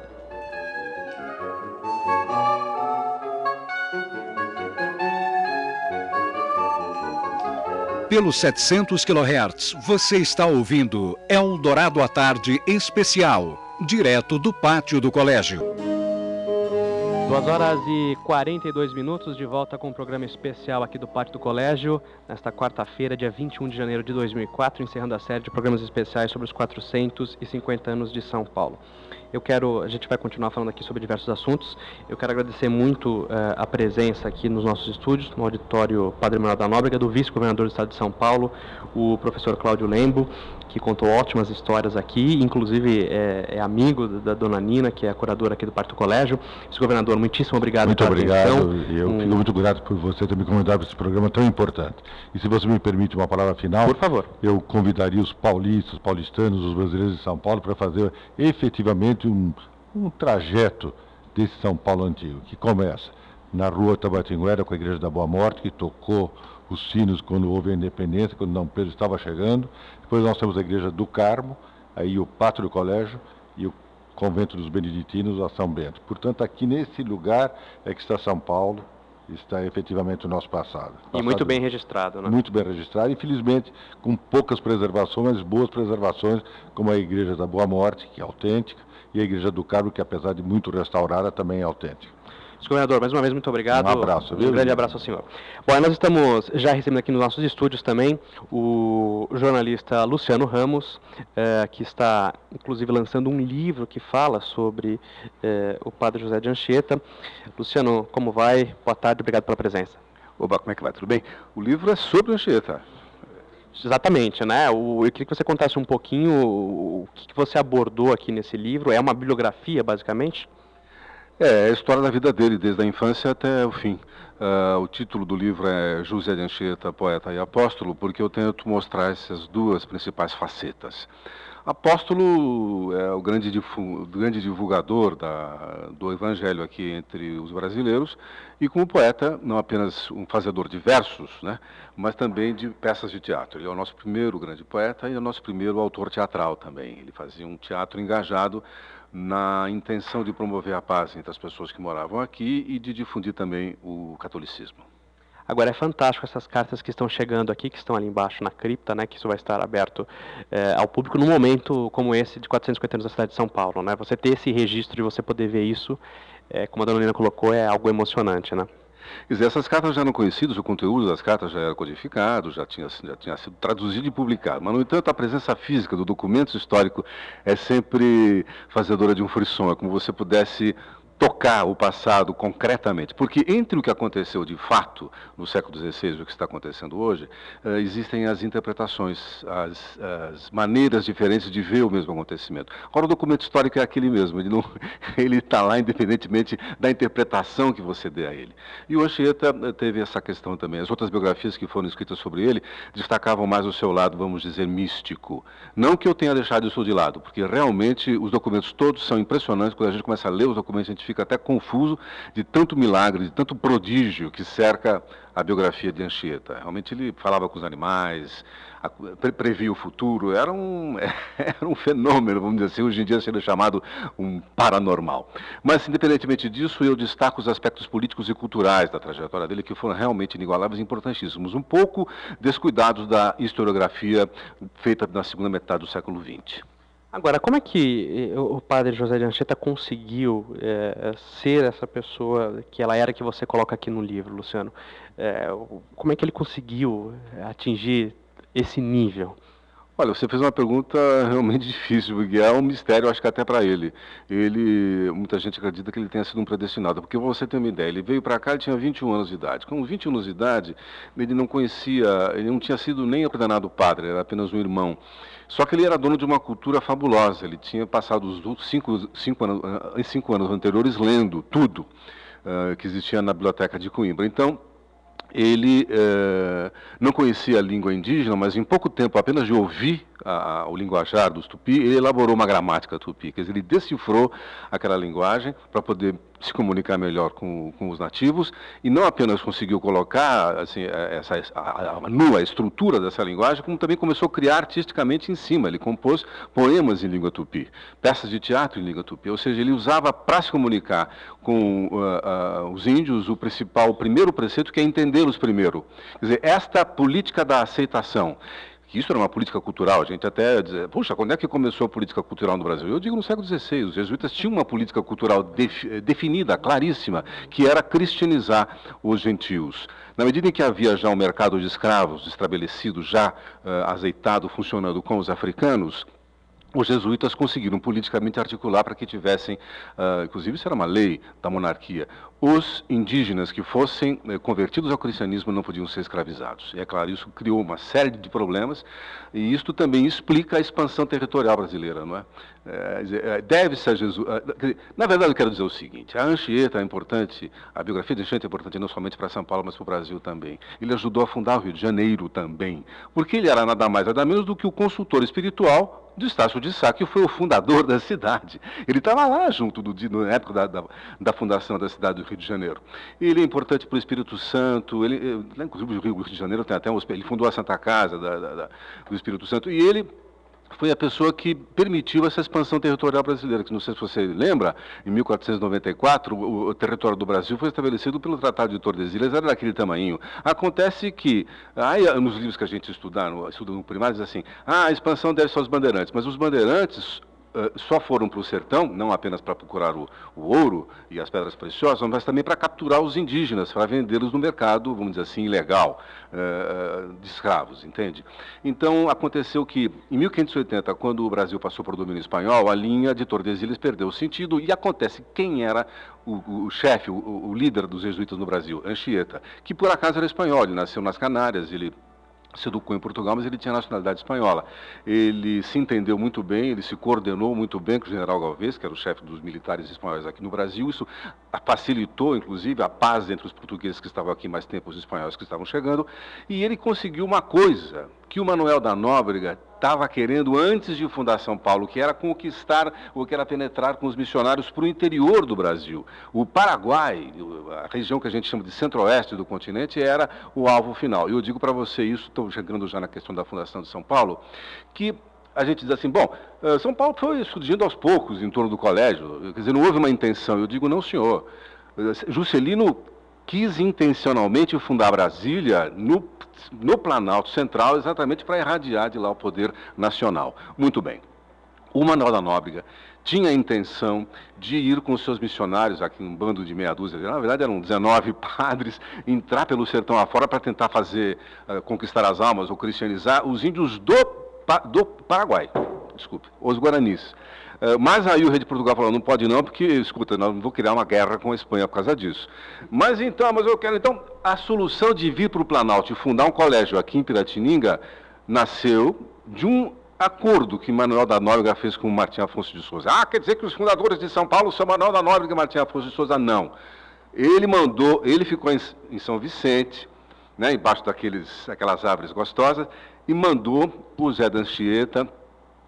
[SPEAKER 4] Pelos 700 kHz, você está ouvindo Eldorado à Tarde Especial, direto do pátio do colégio.
[SPEAKER 2] 2 horas e 42 minutos, de volta com um programa especial aqui do Pátio do Colégio, nesta quarta-feira, dia 21 de janeiro de 2004, encerrando a série de programas especiais sobre os 450 anos de São Paulo. Eu quero, a gente vai continuar falando aqui sobre diversos assuntos. Eu quero agradecer muito uh, a presença aqui nos nossos estúdios, no auditório Padre Manuel da Nóbrega, do vice-governador do Estado de São Paulo, o professor Cláudio Lembo, que contou ótimas histórias aqui, inclusive é, é, amigo da dona Nina, que é a curadora aqui do Parto Colégio. Vice-governador, muitíssimo obrigado
[SPEAKER 6] muito pela obrigado. atenção. Eu um... fico muito grato por você ter me convidado para esse programa tão importante. E se você me permite uma palavra final,
[SPEAKER 2] por favor.
[SPEAKER 6] Eu convidaria os paulistas, os paulistanos, os brasileiros de São Paulo para fazer efetivamente um, um trajeto desse São Paulo antigo, que começa na rua Tabatinguera com a Igreja da Boa Morte, que tocou os sinos quando houve a independência, quando Dom Pedro estava chegando. Depois nós temos a Igreja do Carmo, aí o Pátrio do Colégio e o Convento dos Beneditinos, a São Bento. Portanto, aqui nesse lugar é que está São Paulo, está efetivamente o nosso passado. passado
[SPEAKER 2] e muito bem registrado, né?
[SPEAKER 6] Muito bem registrado, infelizmente com poucas preservações, mas boas preservações, como a Igreja da Boa Morte, que é autêntica, e a Igreja do Carmo, que apesar de muito restaurada, também é autêntica.
[SPEAKER 2] Governador, mais uma vez, muito obrigado.
[SPEAKER 6] Um abraço,
[SPEAKER 2] viu? Um grande abraço ao senhor. Bom, nós estamos já recebendo aqui nos nossos estúdios também o jornalista Luciano Ramos, eh, que está, inclusive, lançando um livro que fala sobre eh, o padre José de Anchieta. Luciano, como vai? Boa tarde, obrigado pela presença.
[SPEAKER 10] Oba, como é que vai? Tudo bem? O livro é sobre Anchieta.
[SPEAKER 2] Exatamente, né? O, eu queria que você contasse um pouquinho o que você abordou aqui nesse livro. É uma bibliografia, basicamente?
[SPEAKER 10] É, é a história da vida dele, desde a infância até o fim. Uh, o título do livro é José de Anchieta, Poeta e Apóstolo, porque eu tento mostrar essas duas principais facetas. Apóstolo é o grande, grande divulgador da, do evangelho aqui entre os brasileiros e como poeta, não apenas um fazedor de versos, né, mas também de peças de teatro. Ele é o nosso primeiro grande poeta e é o nosso primeiro autor teatral também. Ele fazia um teatro engajado na intenção de promover a paz entre as pessoas que moravam aqui e de difundir também o catolicismo.
[SPEAKER 2] Agora é fantástico essas cartas que estão chegando aqui, que estão ali embaixo na cripta, né, que isso vai estar aberto é, ao público num momento como esse de 450 anos da cidade de São Paulo, né? Você ter esse registro e você poder ver isso, é, como a dona Nina colocou, é algo emocionante, né?
[SPEAKER 10] Quer dizer, essas cartas já eram conhecidas, o conteúdo das cartas já era codificado, já tinha, já tinha sido traduzido e publicado. Mas, no entanto, a presença física do documento histórico é sempre fazedora de um frisson. É como você pudesse tocar o passado concretamente. Porque entre o que aconteceu de fato no século XVI e o que está acontecendo hoje, uh, existem as interpretações, as, as, maneiras diferentes de ver o mesmo acontecimento. Agora, o documento histórico é aquele mesmo, ele [LAUGHS] está lá independentemente da interpretação que você dê a ele. E o Anchieta eh, teve essa questão também. As outras biografias que foram escritas sobre ele destacavam mais o seu lado, vamos dizer, místico. Não que eu tenha deixado isso de lado, porque realmente os documentos todos são impressionantes. Quando a gente começa a ler os documentos, gente fica até confuso de tanto milagre, de tanto prodígio que cerca a biografia de Anchieta. Realmente ele falava com os animais, pre previa o futuro, era um, [LAUGHS] era um fenômeno, vamos dizer assim, hoje em dia seria chamado um paranormal. Mas, independentemente disso, eu destaco os aspectos políticos e culturais da trajetória dele, que foram realmente inigualáveis e importantíssimos, um pouco descuidados da historiografia feita na segunda metade do século XX.
[SPEAKER 2] Agora, como é que eh, o padre José de Anchieta conseguiu é, ser essa pessoa que ela era que você coloca aqui no livro, Luciano? É, como é que ele conseguiu atingir esse nível?
[SPEAKER 10] Olha, você fez uma pergunta realmente [LAUGHS] difícil, porque é um mistério, acho que até para ele. Ele, muita gente acredita que ele tenha sido um predestinado, porque você tem uma ideia, ele veio para cá, ele tinha 21 anos de idade. Com 21 anos de idade, ele não conhecia, ele não tinha sido nem ordenado padre, era apenas um irmão. Só que ele era dono de uma cultura fabulosa, ele tinha passado os cinco, cinco, anos, eh, cinco anos anteriores lendo tudo uh, que existia na biblioteca de Coimbra. Então, ele eh, não conhecia a língua indígena, mas em pouco tempo, apenas de ouvir a, a, o linguajar dos tupi, ele elaborou uma gramática tupi, quer dizer, ele decifrou aquela linguagem para poder se comunicar melhor com, com, os nativos e não apenas conseguiu colocar assim, é, essa, a, a, nua estrutura dessa linguagem, como também começou a criar artisticamente em cima. Ele compôs poemas em língua tupi, peças de teatro em língua tupi, ou seja, ele usava para se comunicar com uh, uh, os índios o principal, o primeiro preceito que é entendê-los primeiro. Quer dizer, esta política da aceitação que isso era uma política cultural. A gente até diz, puxa, quando é que começou a política cultural no Brasil? Eu digo no século XVI. Os jesuítas tinham uma política cultural def, definida, claríssima, que era cristianizar os gentios. Na medida em que havia já um mercado de escravos estabelecido, já uh, azeitado, funcionando com os africanos, os jesuítas conseguiram politicamente articular para que tivessem, uh, inclusive isso era uma lei da monarquia, os indígenas que fossem uh, convertidos ao cristianismo não podiam ser escravizados. E é claro, isso criou uma série de problemas e isto também explica a expansão territorial brasileira, não é? é Deve-se a Jesus... Na verdade, eu quero dizer o seguinte, a Anchieta é importante, a biografia de Anchieta é importante não somente para São Paulo, mas para o Brasil também. Ele ajudou a fundar o Rio de Janeiro também, porque ele era nada mais, nada menos do que o consultor espiritual de Estácio de Sá, que foi o fundador da cidade. Ele estava lá junto do, na época da, da, da, fundação da cidade do Rio de Janeiro. Ele é importante para o Espírito Santo, ele, eh, inclusive o Rio de Janeiro tem até um ele fundou a Santa Casa da, da, do Espírito Santo, e ele foi a pessoa que permitiu essa expansão territorial brasileira, que não sei se você lembra, em 1494, o, o território do Brasil foi estabelecido pelo Tratado de Tordesilhas, era daquele tamanho. Acontece que, aí, nos livros que a gente estuda, no, estuda no primário, diz assim, ah, a expansão deve ser aos bandeirantes, mas os bandeirantes eh, só foram para o sertão, não apenas para procurar o, o, ouro e as pedras preciosas, mas também para capturar os indígenas, para vendê-los no mercado, vamos dizer assim, ilegal, uh, de escravos, entende? Então, aconteceu que, em 1580, quando o Brasil passou por domínio espanhol, a linha de Tordesilhas perdeu o sentido e acontece quem era o, o chefe, o, o, líder dos jesuítas no Brasil, Anchieta, que por acaso era espanhol, ele nasceu nas Canárias, ele se educou em Portugal, mas ele tinha nacionalidade espanhola. Ele se entendeu muito bem, ele se coordenou muito bem com o general Galvez, que era o chefe dos militares espanhóis aqui no Brasil. Isso facilitou, inclusive, a paz entre os portugueses que estavam aqui mais tempo, os espanhóis que estavam chegando. E ele conseguiu uma coisa que o Manuel da Nóbrega estava querendo antes de fundar São Paulo, que era conquistar ou que era penetrar com os missionários para o interior do Brasil. O Paraguai, a região que a gente chama de centro-oeste do continente, era o alvo final. E eu digo para você isso, estou chegando já na questão da fundação de São Paulo, que a gente diz assim, bom, eh, São Paulo foi surgindo aos poucos em torno do colégio, quer dizer, não houve uma intenção. Eu digo, não, senhor. Juscelino quis intencionalmente fundar Brasília no, no Planalto Central, exatamente para irradiar de lá o poder nacional. Muito bem. O Manuel da Nóbrega tinha a intenção de ir com seus missionários, aqui um bando de meia dúzia, na verdade eram 19 [LAUGHS] padres, entrar pelo sertão afora para tentar fazer, uh, conquistar as almas ou cristianizar os índios do, do Paraguai, desculpe, os guaranis. Eh, mas aí o rei de Portugal falou, não pode não, porque, escuta, não vou criar uma guerra com a Espanha por causa disso. Mas então, mas eu quero, então, a solução de vir para o Planalto e fundar um colégio aqui em Piratininga nasceu de um acordo que Manuel da Nóbrega fez com Martim Afonso de Souza. Ah, quer dizer que os fundadores de São Paulo são Manuel da Nóbrega e Martim Afonso de Souza? Não. Ele mandou, ele ficou em, em São Vicente, né, embaixo daqueles, daquelas árvores gostosas, e mandou o Zé da Anchieta,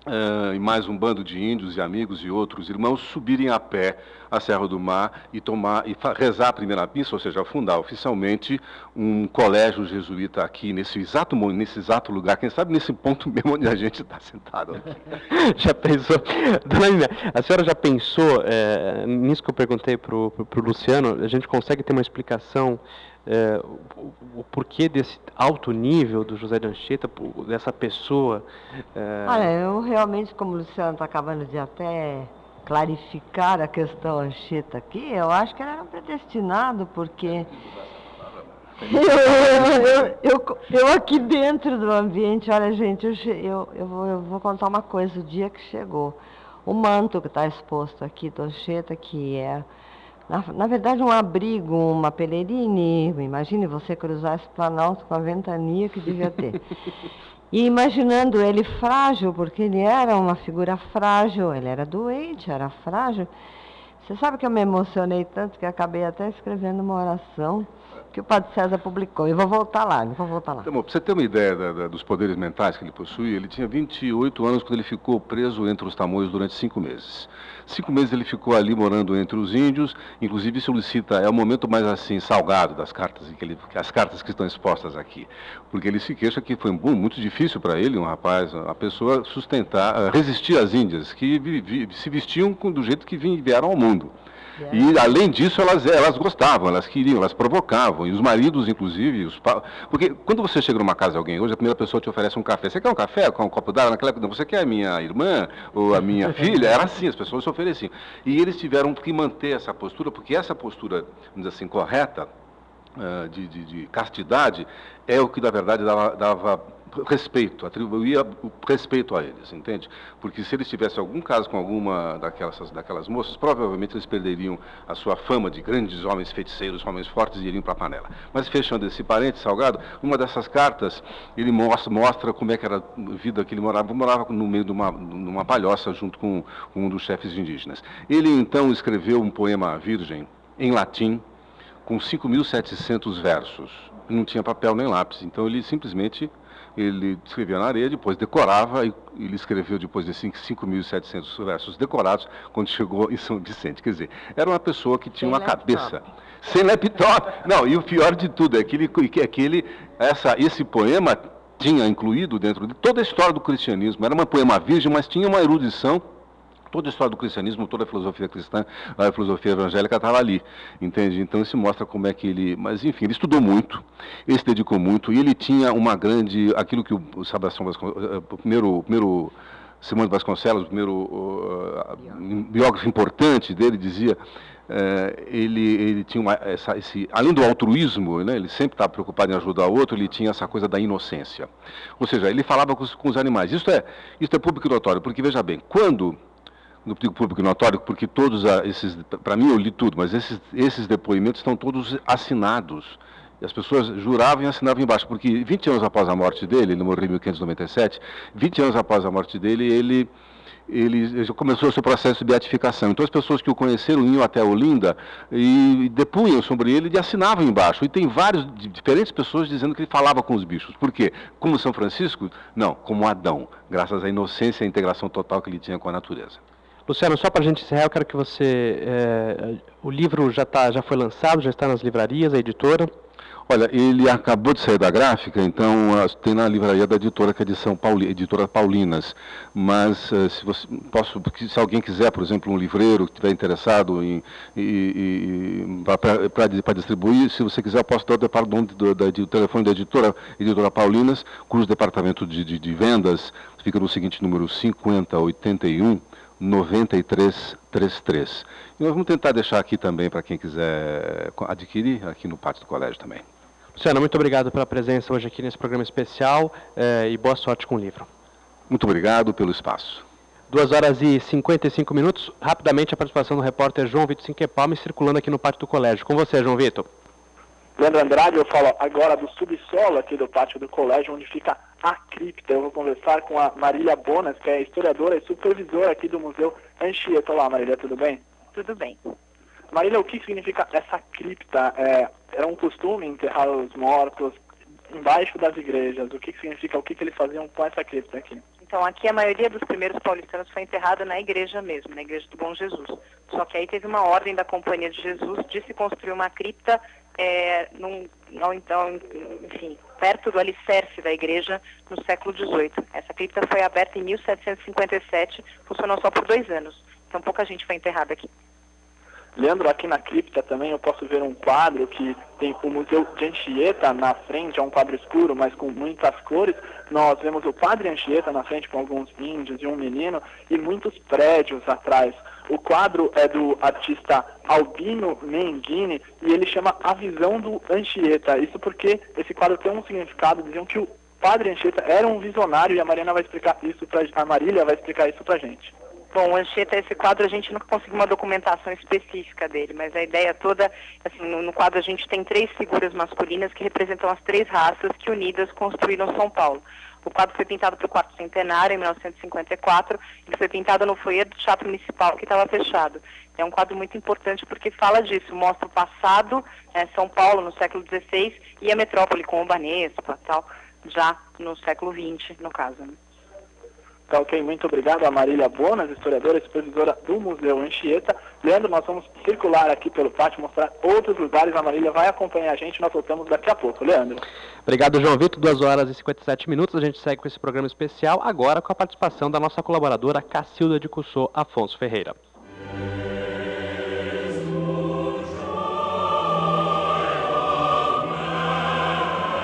[SPEAKER 10] Uh, e mais um bando de índios e amigos e outros irmãos subirem a pé a Serra do Mar e tomar e rezar a primeira missa, ou seja, fundar oficialmente um colégio jesuíta aqui nesse exato nesse exato lugar, quem sabe nesse ponto [LAUGHS] mesmo onde a gente está sentado. Aqui. [LAUGHS]
[SPEAKER 2] já pensou, [LAUGHS] Dona Lina, a senhora já pensou é, nisso que eu perguntei para o Luciano? A gente consegue ter uma explicação é, o, o, porquê desse alto nível do José de Anchieta, dessa pessoa?
[SPEAKER 5] É... Olha, eu realmente, como o Luciano está acabando de até clarificar a questão Anchieta aqui, eu acho que ele era um predestinado, porque Eu, eu, eu, eu, aqui dentro do ambiente, olha gente, eu, eu, vou, eu vou contar uma coisa, o dia que chegou. O manto que está exposto aqui, Tocheta, que é, na, na, verdade, um abrigo, uma pelerine. Imagine você cruzar esse planalto com a ventania que devia ter. [LAUGHS] E imaginando ele frágil, porque ele era uma figura frágil, ele era doente, era frágil. Você sabe que eu me emocionei tanto que acabei até escrevendo uma oração que o Padre César publicou. Eu vou voltar lá, vou voltar lá.
[SPEAKER 10] Então, para você ter uma ideia da, da, dos poderes mentais que ele possui, ele tinha 28 anos quando ele ficou preso entre os tamoios durante cinco meses. Cinco meses ele ficou ali morando entre os índios, inclusive solicita, é o momento mais assim, salgado das cartas, que ele, as cartas que estão expostas aqui. Porque ele se queixa que foi muito difícil para ele, um rapaz, a pessoa, sustentar, eh, resistir às índias, que vi, vi, se vestiam do jeito que vieram ao mundo. E além disso, elas, elas gostavam, elas queriam, elas provocavam. E os maridos, inclusive, os pa... porque quando você chega numa casa de alguém hoje, a primeira pessoa te oferece um café. Você quer um café com um copo d'água? Naquela época, você quer a minha irmã ou a minha [LAUGHS] filha? Era assim, as pessoas se ofereciam. E eles tiveram que manter essa postura, porque essa postura, vamos dizer assim, correta, uh, de, de, de, castidade, é o que, na verdade, dava, dava respeito, atribuía respeito a eles, entende? Porque se eles tivessem algum caso com alguma daquelas, daquelas moças, provavelmente eles perderiam a sua fama de grandes homens feiticeiros, homens fortes e iriam para a panela. Mas fechando esse parente salgado, uma dessas cartas, ele mostra, mostra como é que era a vida que ele morava. Morava no meio de uma, numa palhoça junto com um dos chefes indígenas. Ele então escreveu um poema virgem em latim com 5.700 versos. Não tinha papel nem lápis, então ele simplesmente ele escrevia na areia, depois decorava, e ele escreveu depois de 5.700 versos decorados, quando chegou em São Vicente. Quer dizer, era uma pessoa que tinha Sem uma laptop. cabeça. Sem laptop. Não, e o pior de tudo é que, ele, que aquele, essa, esse poema tinha incluído dentro de toda a história do cristianismo. Era um poema virgem, mas tinha uma erudição toda a história do cristianismo, toda a filosofia cristã, a filosofia evangélica estava ali, entende? Então isso mostra como é que ele, mas enfim, ele estudou muito, ele se dedicou muito e ele tinha uma grande, aquilo que o Sebastião Vasconcelos, primeiro, o primeiro Simão de Vasconcelos, o primeiro uh, biógrafo importante dele dizia, uh, ele, ele tinha uma, essa, esse, além do altruísmo, né, ele sempre estava preocupado em ajudar o outro, ele tinha essa coisa da inocência. Ou seja, ele falava com os, com os animais. Isso é, isso é público notório, porque veja bem, quando no digo público notório, porque todos esses, para mim eu li tudo, mas esses, esses depoimentos estão todos assinados. E as pessoas juravam e assinavam embaixo, porque 20 anos após a morte dele, ele morreu em 1597, 20 anos após a morte dele, ele, ele começou o seu processo de beatificação. Então as pessoas que o conheceram iam até Olinda e depunham sobre ele e assinavam embaixo. E tem várias diferentes pessoas dizendo que ele falava com os bichos. Por quê? Como São Francisco? Não, como Adão, graças à inocência e à integração total que ele tinha com a natureza.
[SPEAKER 2] Luciano, só para a gente encerrar, eu quero que você. É, o livro já, tá, já foi lançado, já está nas livrarias, a editora.
[SPEAKER 10] Olha, ele acabou de sair da gráfica, então tem na livraria da editora, que é de São Paulo, editora Paulinas. Mas uh, se você posso, se alguém quiser, por exemplo, um livreiro que estiver interessado em, para distribuir, se você quiser, eu posso dar o, nome do, do telefone da editora, editora Paulinas, cujo departamento de, de, de vendas fica no seguinte número 5081 9333. E nós vamos tentar deixar aqui também para quem quiser adquirir aqui no pátio do colégio também.
[SPEAKER 2] Luciana, muito obrigado pela presença hoje aqui nesse programa especial eh, e boa sorte com o livro.
[SPEAKER 10] Muito obrigado pelo espaço.
[SPEAKER 2] 2 horas e 55 minutos. Rapidamente a participação do repórter João Vitor Sinquepalme circulando aqui no pátio do colégio. Com você, João Vitor.
[SPEAKER 7] Leandro Andrade, eu falo agora do subsolo aqui do pátio do colégio, onde fica a cripta. Eu vou conversar com a Marília Bonas, que é historiadora e supervisora aqui do Museu Anchieta. Olá, Marília, tudo bem?
[SPEAKER 11] Tudo bem.
[SPEAKER 7] Marília, o que significa essa cripta? É, é um costume enterrar os mortos embaixo das igrejas. O que significa, o que, que eles faziam com essa cripta aqui?
[SPEAKER 11] Então, aqui a maioria dos primeiros paulistanos foi enterrada na igreja mesmo, na igreja do Bom Jesus. Só que aí teve uma ordem da Companhia de Jesus de se construir uma cripta é, num, não, então, enfim, perto do alicerce da igreja no século XVIII. Essa cripta foi aberta em 1757, funcionou só por dois anos. Então pouca gente foi enterrada aqui.
[SPEAKER 7] Leandro, aqui na cripta também eu posso ver um quadro que tem o Museu de Anchieta na frente, é um quadro escuro, mas com muitas cores. Nós vemos o Padre Anchieta na frente com alguns índios e um menino e muitos prédios atrás. O quadro é do artista Albino Menghini e ele chama A Visão do Anchieta. Isso porque esse quadro tem um significado, diziam que o Padre Anchieta era um visionário e a Mariana vai explicar isso pra, a Marília vai explicar isso pra gente.
[SPEAKER 11] Bom, Anchieta, esse quadro a gente nunca conseguiu uma documentação específica dele, mas a ideia toda, assim, no, no, quadro a gente tem três figuras masculinas que representam as três raças que unidas construíram São Paulo. O quadro foi pintado para o quarto centenário, em 1954, ele foi pintado no foyer do Teatro Municipal, que estava fechado. É um quadro muito importante porque fala disso, mostra o passado, é, São Paulo no século XVI e a metrópole com o Banespa, tal, já no século XX, no caso. Né?
[SPEAKER 7] Tá ok, muito obrigado a Marília Bonas, historiadora e supervisora do Museu Anchieta. Leandro, nós vamos circular aqui pelo pátio, mostrar outros lugares. A Marília vai acompanhar a gente, nós voltamos daqui a pouco. Leandro.
[SPEAKER 2] Obrigado, João Vitor. 2 horas e 57 minutos. A gente segue com esse programa especial, agora com a participação da nossa colaboradora Cacilda de Cussô Afonso Ferreira.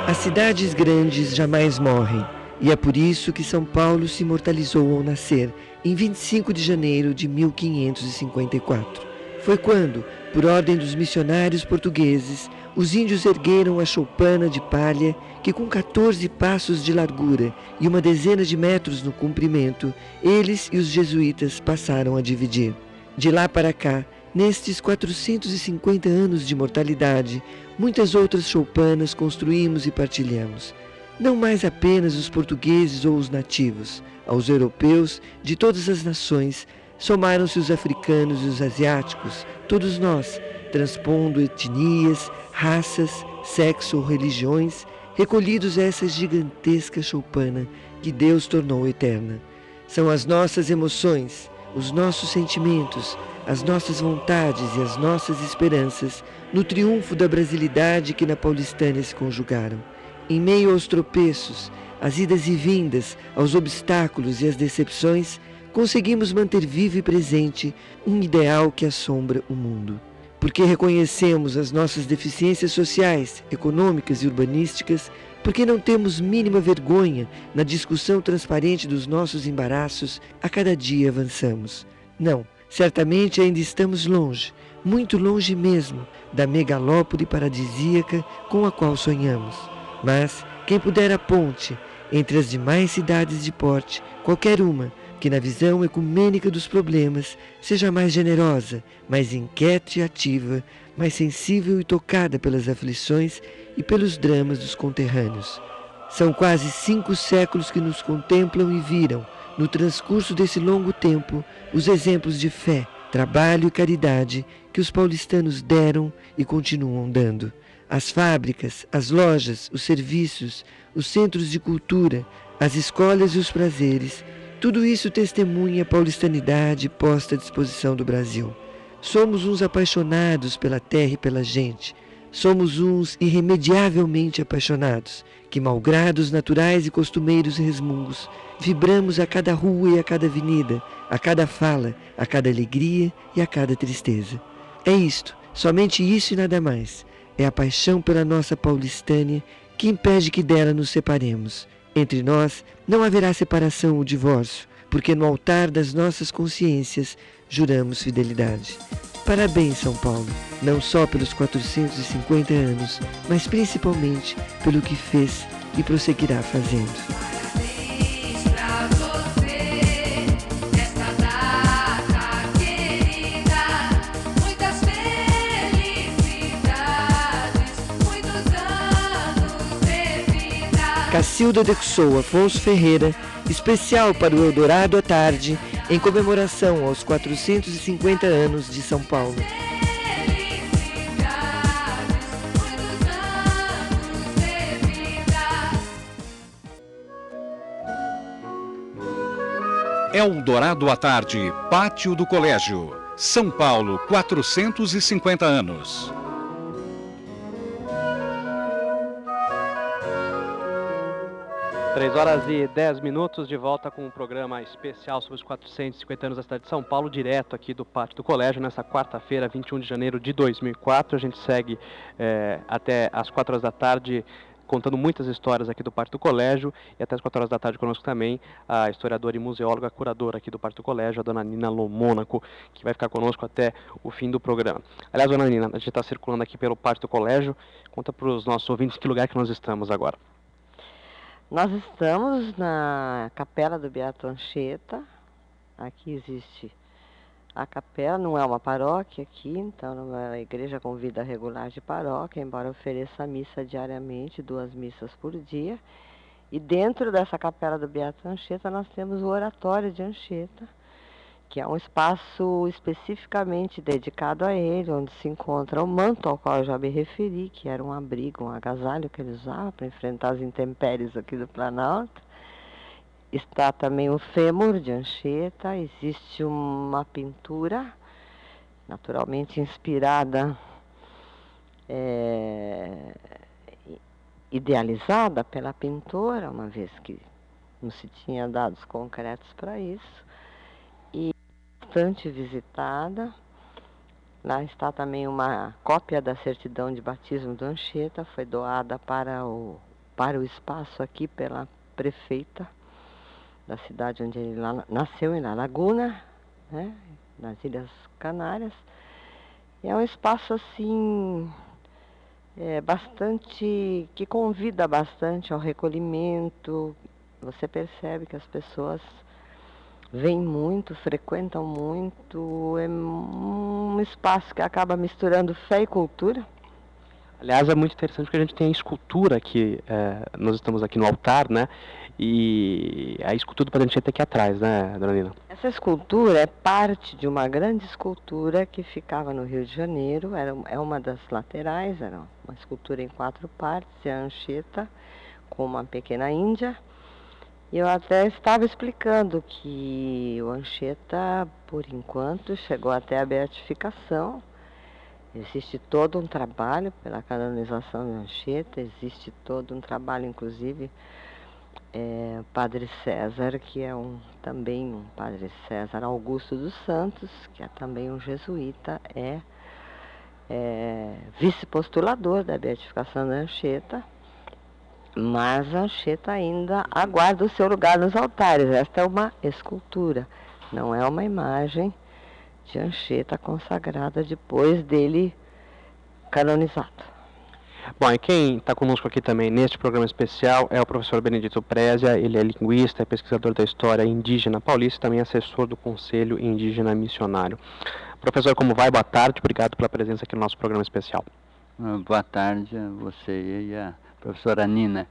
[SPEAKER 12] As cidades grandes jamais morrem e é por isso que São Paulo se imortalizou ao nascer, em 25 de janeiro de 1554. Foi quando, por ordem dos missionários portugueses, os índios ergueram a choupana de palha que, com 14 passos de largura e uma dezena de metros no comprimento, eles e os jesuítas passaram a dividir. De lá para cá, nestes 450 anos de mortalidade, muitas outras choupanas construímos e partilhamos não mais apenas os portugueses ou os nativos, aos europeus de todas as nações, somaram-se os africanos e os asiáticos, todos nós, transpondo etnias, raças, sexo ou religiões, recolhidos a essa gigantesca choupana que Deus tornou eterna. São as nossas emoções, os nossos sentimentos, as nossas vontades e as nossas esperanças no triunfo da brasilidade que na paulistânia se conjugaram. Em meio aos tropeços, às idas e vindas, aos obstáculos e às decepções, conseguimos manter vivo e presente um ideal que assombra o mundo. Porque reconhecemos as nossas deficiências sociais, econômicas e urbanísticas, porque não temos mínima vergonha na discussão transparente dos nossos embaraços, a cada dia avançamos. Não, certamente ainda estamos longe, muito longe mesmo, da megalópole paradisíaca com a qual sonhamos. Mas quem puder a ponte entre as demais cidades de porte, qualquer uma, que na visão ecumênica dos problemas seja mais generosa, mais inquieta e ativa, mais sensível e tocada pelas aflições e pelos dramas dos conterrâneos. São quase cinco séculos que nos contemplam e viram, no transcurso desse longo tempo, os exemplos de fé, trabalho e caridade que os paulistanos deram e continuam dando. As fábricas, as lojas, os serviços, os centros de cultura, as escolas e os prazeres, tudo isso testemunha a paulistanidade posta à disposição do Brasil. Somos uns apaixonados pela terra e pela gente. Somos uns irremediavelmente apaixonados, que, malgrado os naturais e costumeiros resmungos, vibramos a cada rua e a cada avenida, a cada fala, a cada alegria e a cada tristeza. É isto, somente isso e nada mais é a paixão pela nossa paulistânia que impede que dela nos separemos. Entre nós não haverá separação ou divórcio, porque no altar das nossas consciências juramos fidelidade. Parabéns, São Paulo, não só pelos 450 anos, mas principalmente pelo que fez e prosseguirá fazendo. Cacilda de Xuxa Afonso Ferreira, especial para o Eldorado à tarde, em comemoração aos 450 anos de São Paulo.
[SPEAKER 4] Eldorado à tarde, Pátio do Colégio. São Paulo, 450 anos.
[SPEAKER 2] 3 horas e 10 minutos, de volta com um programa especial sobre os 450 anos da cidade de São Paulo, direto aqui do Pátio do Colégio, nessa quarta-feira, 21 de janeiro de 2004. A gente segue é, até as 4 horas da tarde contando muitas histórias aqui do Pátio do Colégio e até as 4 horas da tarde conosco também a historiadora e museóloga, curadora aqui do Pátio do Colégio, a dona Nina Lomônaco, que vai ficar conosco até o fim do programa. Aliás, dona Nina, a gente está circulando aqui pelo Pátio do Colégio, conta para os nossos ouvintes que lugar que nós estamos agora.
[SPEAKER 5] Nós estamos na capela do Beato Anchieta. Aqui existe a capela, não é uma paróquia aqui, então a igreja com vida regular de paróquia, embora ofereça missa diariamente, duas missas por dia. E dentro dessa capela do Beato Anchieta nós temos o oratório de Anchieta, que é um espaço especificamente dedicado a ele, onde se encontra o manto ao qual eu já me referi, que era um abrigo, um agasalho que ele usava para enfrentar as intempéries aqui do Planalto. Está também o fêmur de Anchieta, existe uma pintura, naturalmente inspirada, é, idealizada pela pintora, uma vez que não se tinha dados concretos para isso bastante visitada. Lá está também uma cópia da certidão de batismo do Anchieta, foi doada para o, para o espaço aqui pela prefeita da cidade onde ele nasceu, em La Laguna, né, nas Ilhas Canárias. E é um espaço assim é, bastante que convida bastante ao recolhimento. Você percebe que as pessoas vêm muito, frequentam muito, é um espaço que acaba misturando fé e cultura.
[SPEAKER 2] Aliás, é muito interessante porque a gente tem a escultura aqui, é, nós estamos aqui no altar, né? E a escultura do Padre Anchieta aqui atrás, né, dona Nina?
[SPEAKER 5] Essa escultura é parte de uma grande escultura que ficava no Rio de Janeiro, era, é uma das laterais, era uma escultura em quatro partes, é a Anchieta com uma pequena índia, eu até estava explicando que o Anchieta, por enquanto, chegou até a beatificação. Existe todo um trabalho pela canonização do Anchieta, existe todo um trabalho, inclusive, é, Padre César, que é um, também um Padre César Augusto dos Santos, que é também um jesuíta, é, é vice-postulador da beatificação da Anchieta mas a Anchieta ainda aguarda o seu lugar nos altares. Esta é uma escultura, não é uma imagem de Anchieta consagrada depois dele canonizado.
[SPEAKER 2] Bom, e quem está conosco aqui também neste programa especial é o professor Benedito Prézia, ele é linguista, é pesquisador da história indígena paulista e também assessor do Conselho Indígena Missionário. Professor, como vai? Boa tarde, obrigado pela presença aqui no nosso programa especial.
[SPEAKER 13] Boa tarde a você e a professora Nina.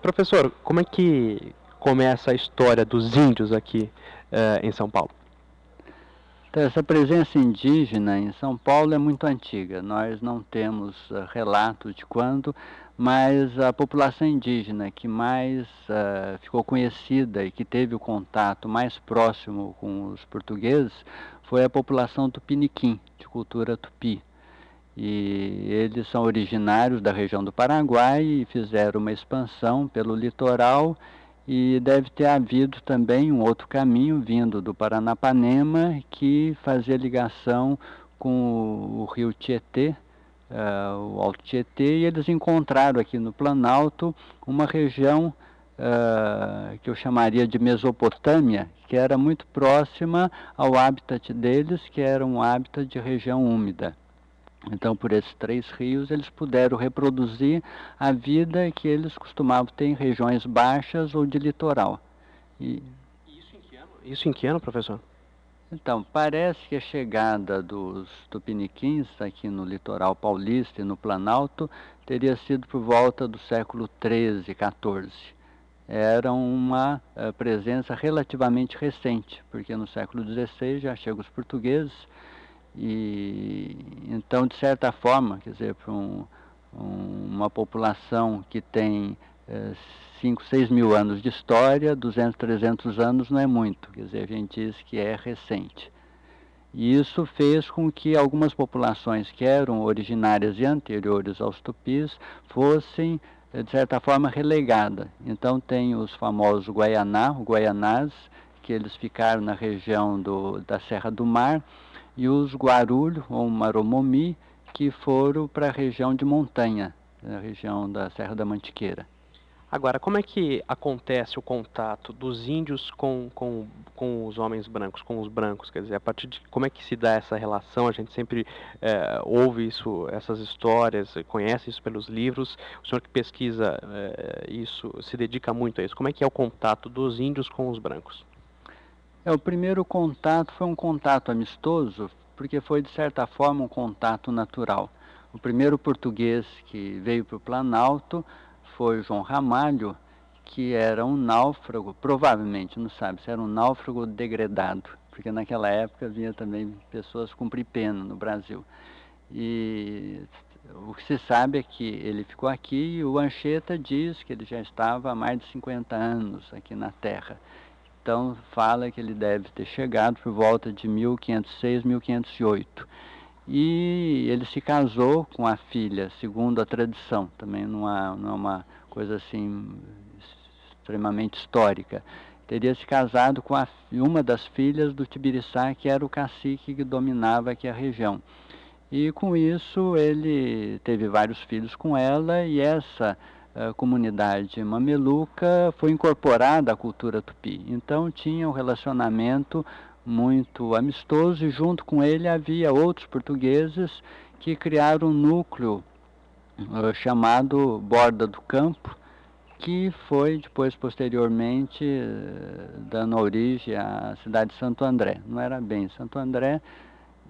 [SPEAKER 2] Professor, como é que começa a história dos índios aqui uh, em São Paulo?
[SPEAKER 13] Então, essa presença indígena em São Paulo é muito antiga. Nós não temos uh, relato de quando, mas a população indígena que mais uh, ficou conhecida e que teve o contato mais próximo com os portugueses foi a população tupiniquim, de cultura tupi. E eles são originários da região do Paraguai e fizeram uma expansão pelo litoral e deve ter havido também um outro caminho vindo do Paranapanema que fazia ligação com o rio Tietê, uh, o Alto Tietê, e eles encontraram aqui no Planalto uma região uh, que eu chamaria de Mesopotâmia, que era muito próxima ao habitat deles, que era um habitat de região úmida. Então, por esses três rios, eles puderam reproduzir a vida que eles costumavam ter em regiões baixas ou de litoral.
[SPEAKER 2] E... Isso, em que ano? Isso em que ano, professor?
[SPEAKER 13] Então, parece que a chegada dos tupiniquins aqui no litoral paulista e no Planalto teria sido por volta do século XIII, XIV. Era uma uh, presença relativamente recente, porque no século XVI já chegam os portugueses, e então, de certa forma, quer dizer, para um, um, uma população que tem 5, é, 6 mil anos de história, 200, 300 anos não é muito, quer dizer, a gente diz que é recente. E isso fez com que algumas populações que eram originárias e anteriores aos tupis fossem de certa forma, relegada. Então tem os famosos Guaianá, Guaianás, que eles ficaram na região do, da Serra do Mar, e os Guarulho, ou Maromomi, que foram para a região de montanha, na região da Serra da Mantiqueira.
[SPEAKER 2] Agora, como é que acontece o contato dos índios com, com, com os homens brancos, com os brancos? Quer dizer, a partir de como é que se dá essa relação? A gente sempre é, ouve isso, essas histórias, conhece isso pelos livros. O senhor que pesquisa é, isso, se dedica muito a isso. Como é que é o contato dos índios com os brancos?
[SPEAKER 13] É, o primeiro contato foi um contato amistoso, porque foi, de certa forma, um contato natural. O primeiro português que veio para o Planalto foi João Ramalho, que era um náufrago, provavelmente, não sabe, se era um náufrago degradado, porque naquela época havia também pessoas cumprir pena no Brasil. E o que se sabe é que ele ficou aqui e o Anchieta diz que ele já estava há mais de 50 anos aqui na Terra. Então fala que ele deve ter chegado por volta de 1506, 1508. E ele se casou com a filha, segundo a tradição, também não, há, não é uma coisa assim extremamente histórica. Teria se casado com a, uma das filhas do Tibiriçá, que era o cacique que dominava aqui a região. E com isso ele teve vários filhos com ela e essa comunidade mameluca foi incorporada à cultura tupi. Então tinha um relacionamento muito amistoso e junto com ele havia outros portugueses que criaram um núcleo uh, chamado Borda do Campo, que foi depois posteriormente uh, dando origem à cidade de Santo André. Não era bem Santo André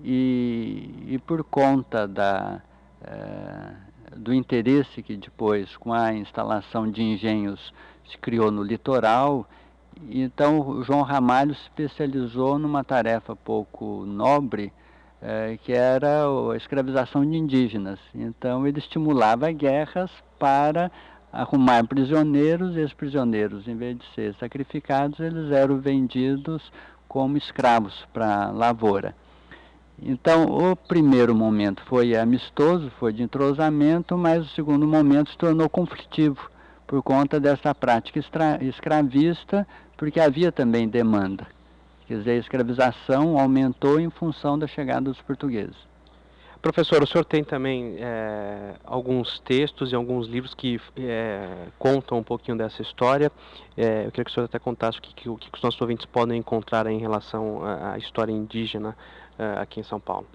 [SPEAKER 13] e, e por conta da, uh, do interesse que depois com a instalação de engenhos se criou no litoral então, o João Ramalho se especializou numa tarefa pouco nobre, eh, que era a escravização de indígenas. Então, ele estimulava guerras para arrumar prisioneiros, e esses prisioneiros, em vez de ser sacrificados, eles eram vendidos como escravos para a lavoura. Então, o primeiro momento foi amistoso, foi de entrosamento, mas o segundo momento se tornou conflitivo por conta dessa prática escravista porque havia também demanda. Quer dizer, a escravização aumentou em função da chegada dos portugueses.
[SPEAKER 2] Professor, o senhor tem também é, alguns textos e alguns livros que é, contam um pouquinho dessa história. É, eu queria que o senhor até contasse o que, que, o que os nossos ouvintes podem encontrar em relação à, história indígena aqui em São Paulo.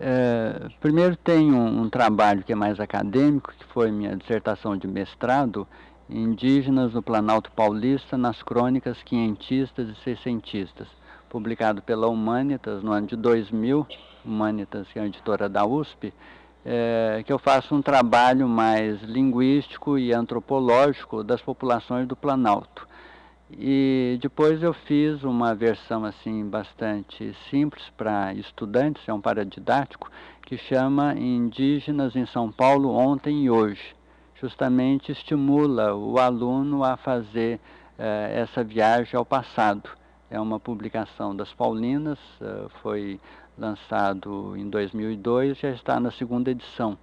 [SPEAKER 13] É, primeiro tem um, um trabalho que é mais acadêmico, que foi minha dissertação de mestrado, Indígenas no Planalto Paulista nas crônicas quinhentistas e seiscentistas, publicado pela Humanitas no ano de 2000, Humanitas, que é a editora da USP, é, que eu faço um trabalho mais linguístico e antropológico das populações do Planalto. E depois eu fiz uma versão assim bastante simples para estudantes, é um paradidático, que chama Indígenas em São Paulo ontem e hoje justamente estimula o aluno a fazer eh, essa viagem ao passado. É uma publicação das Paulinas, eh, foi lançado em 2002, já está na segunda edição.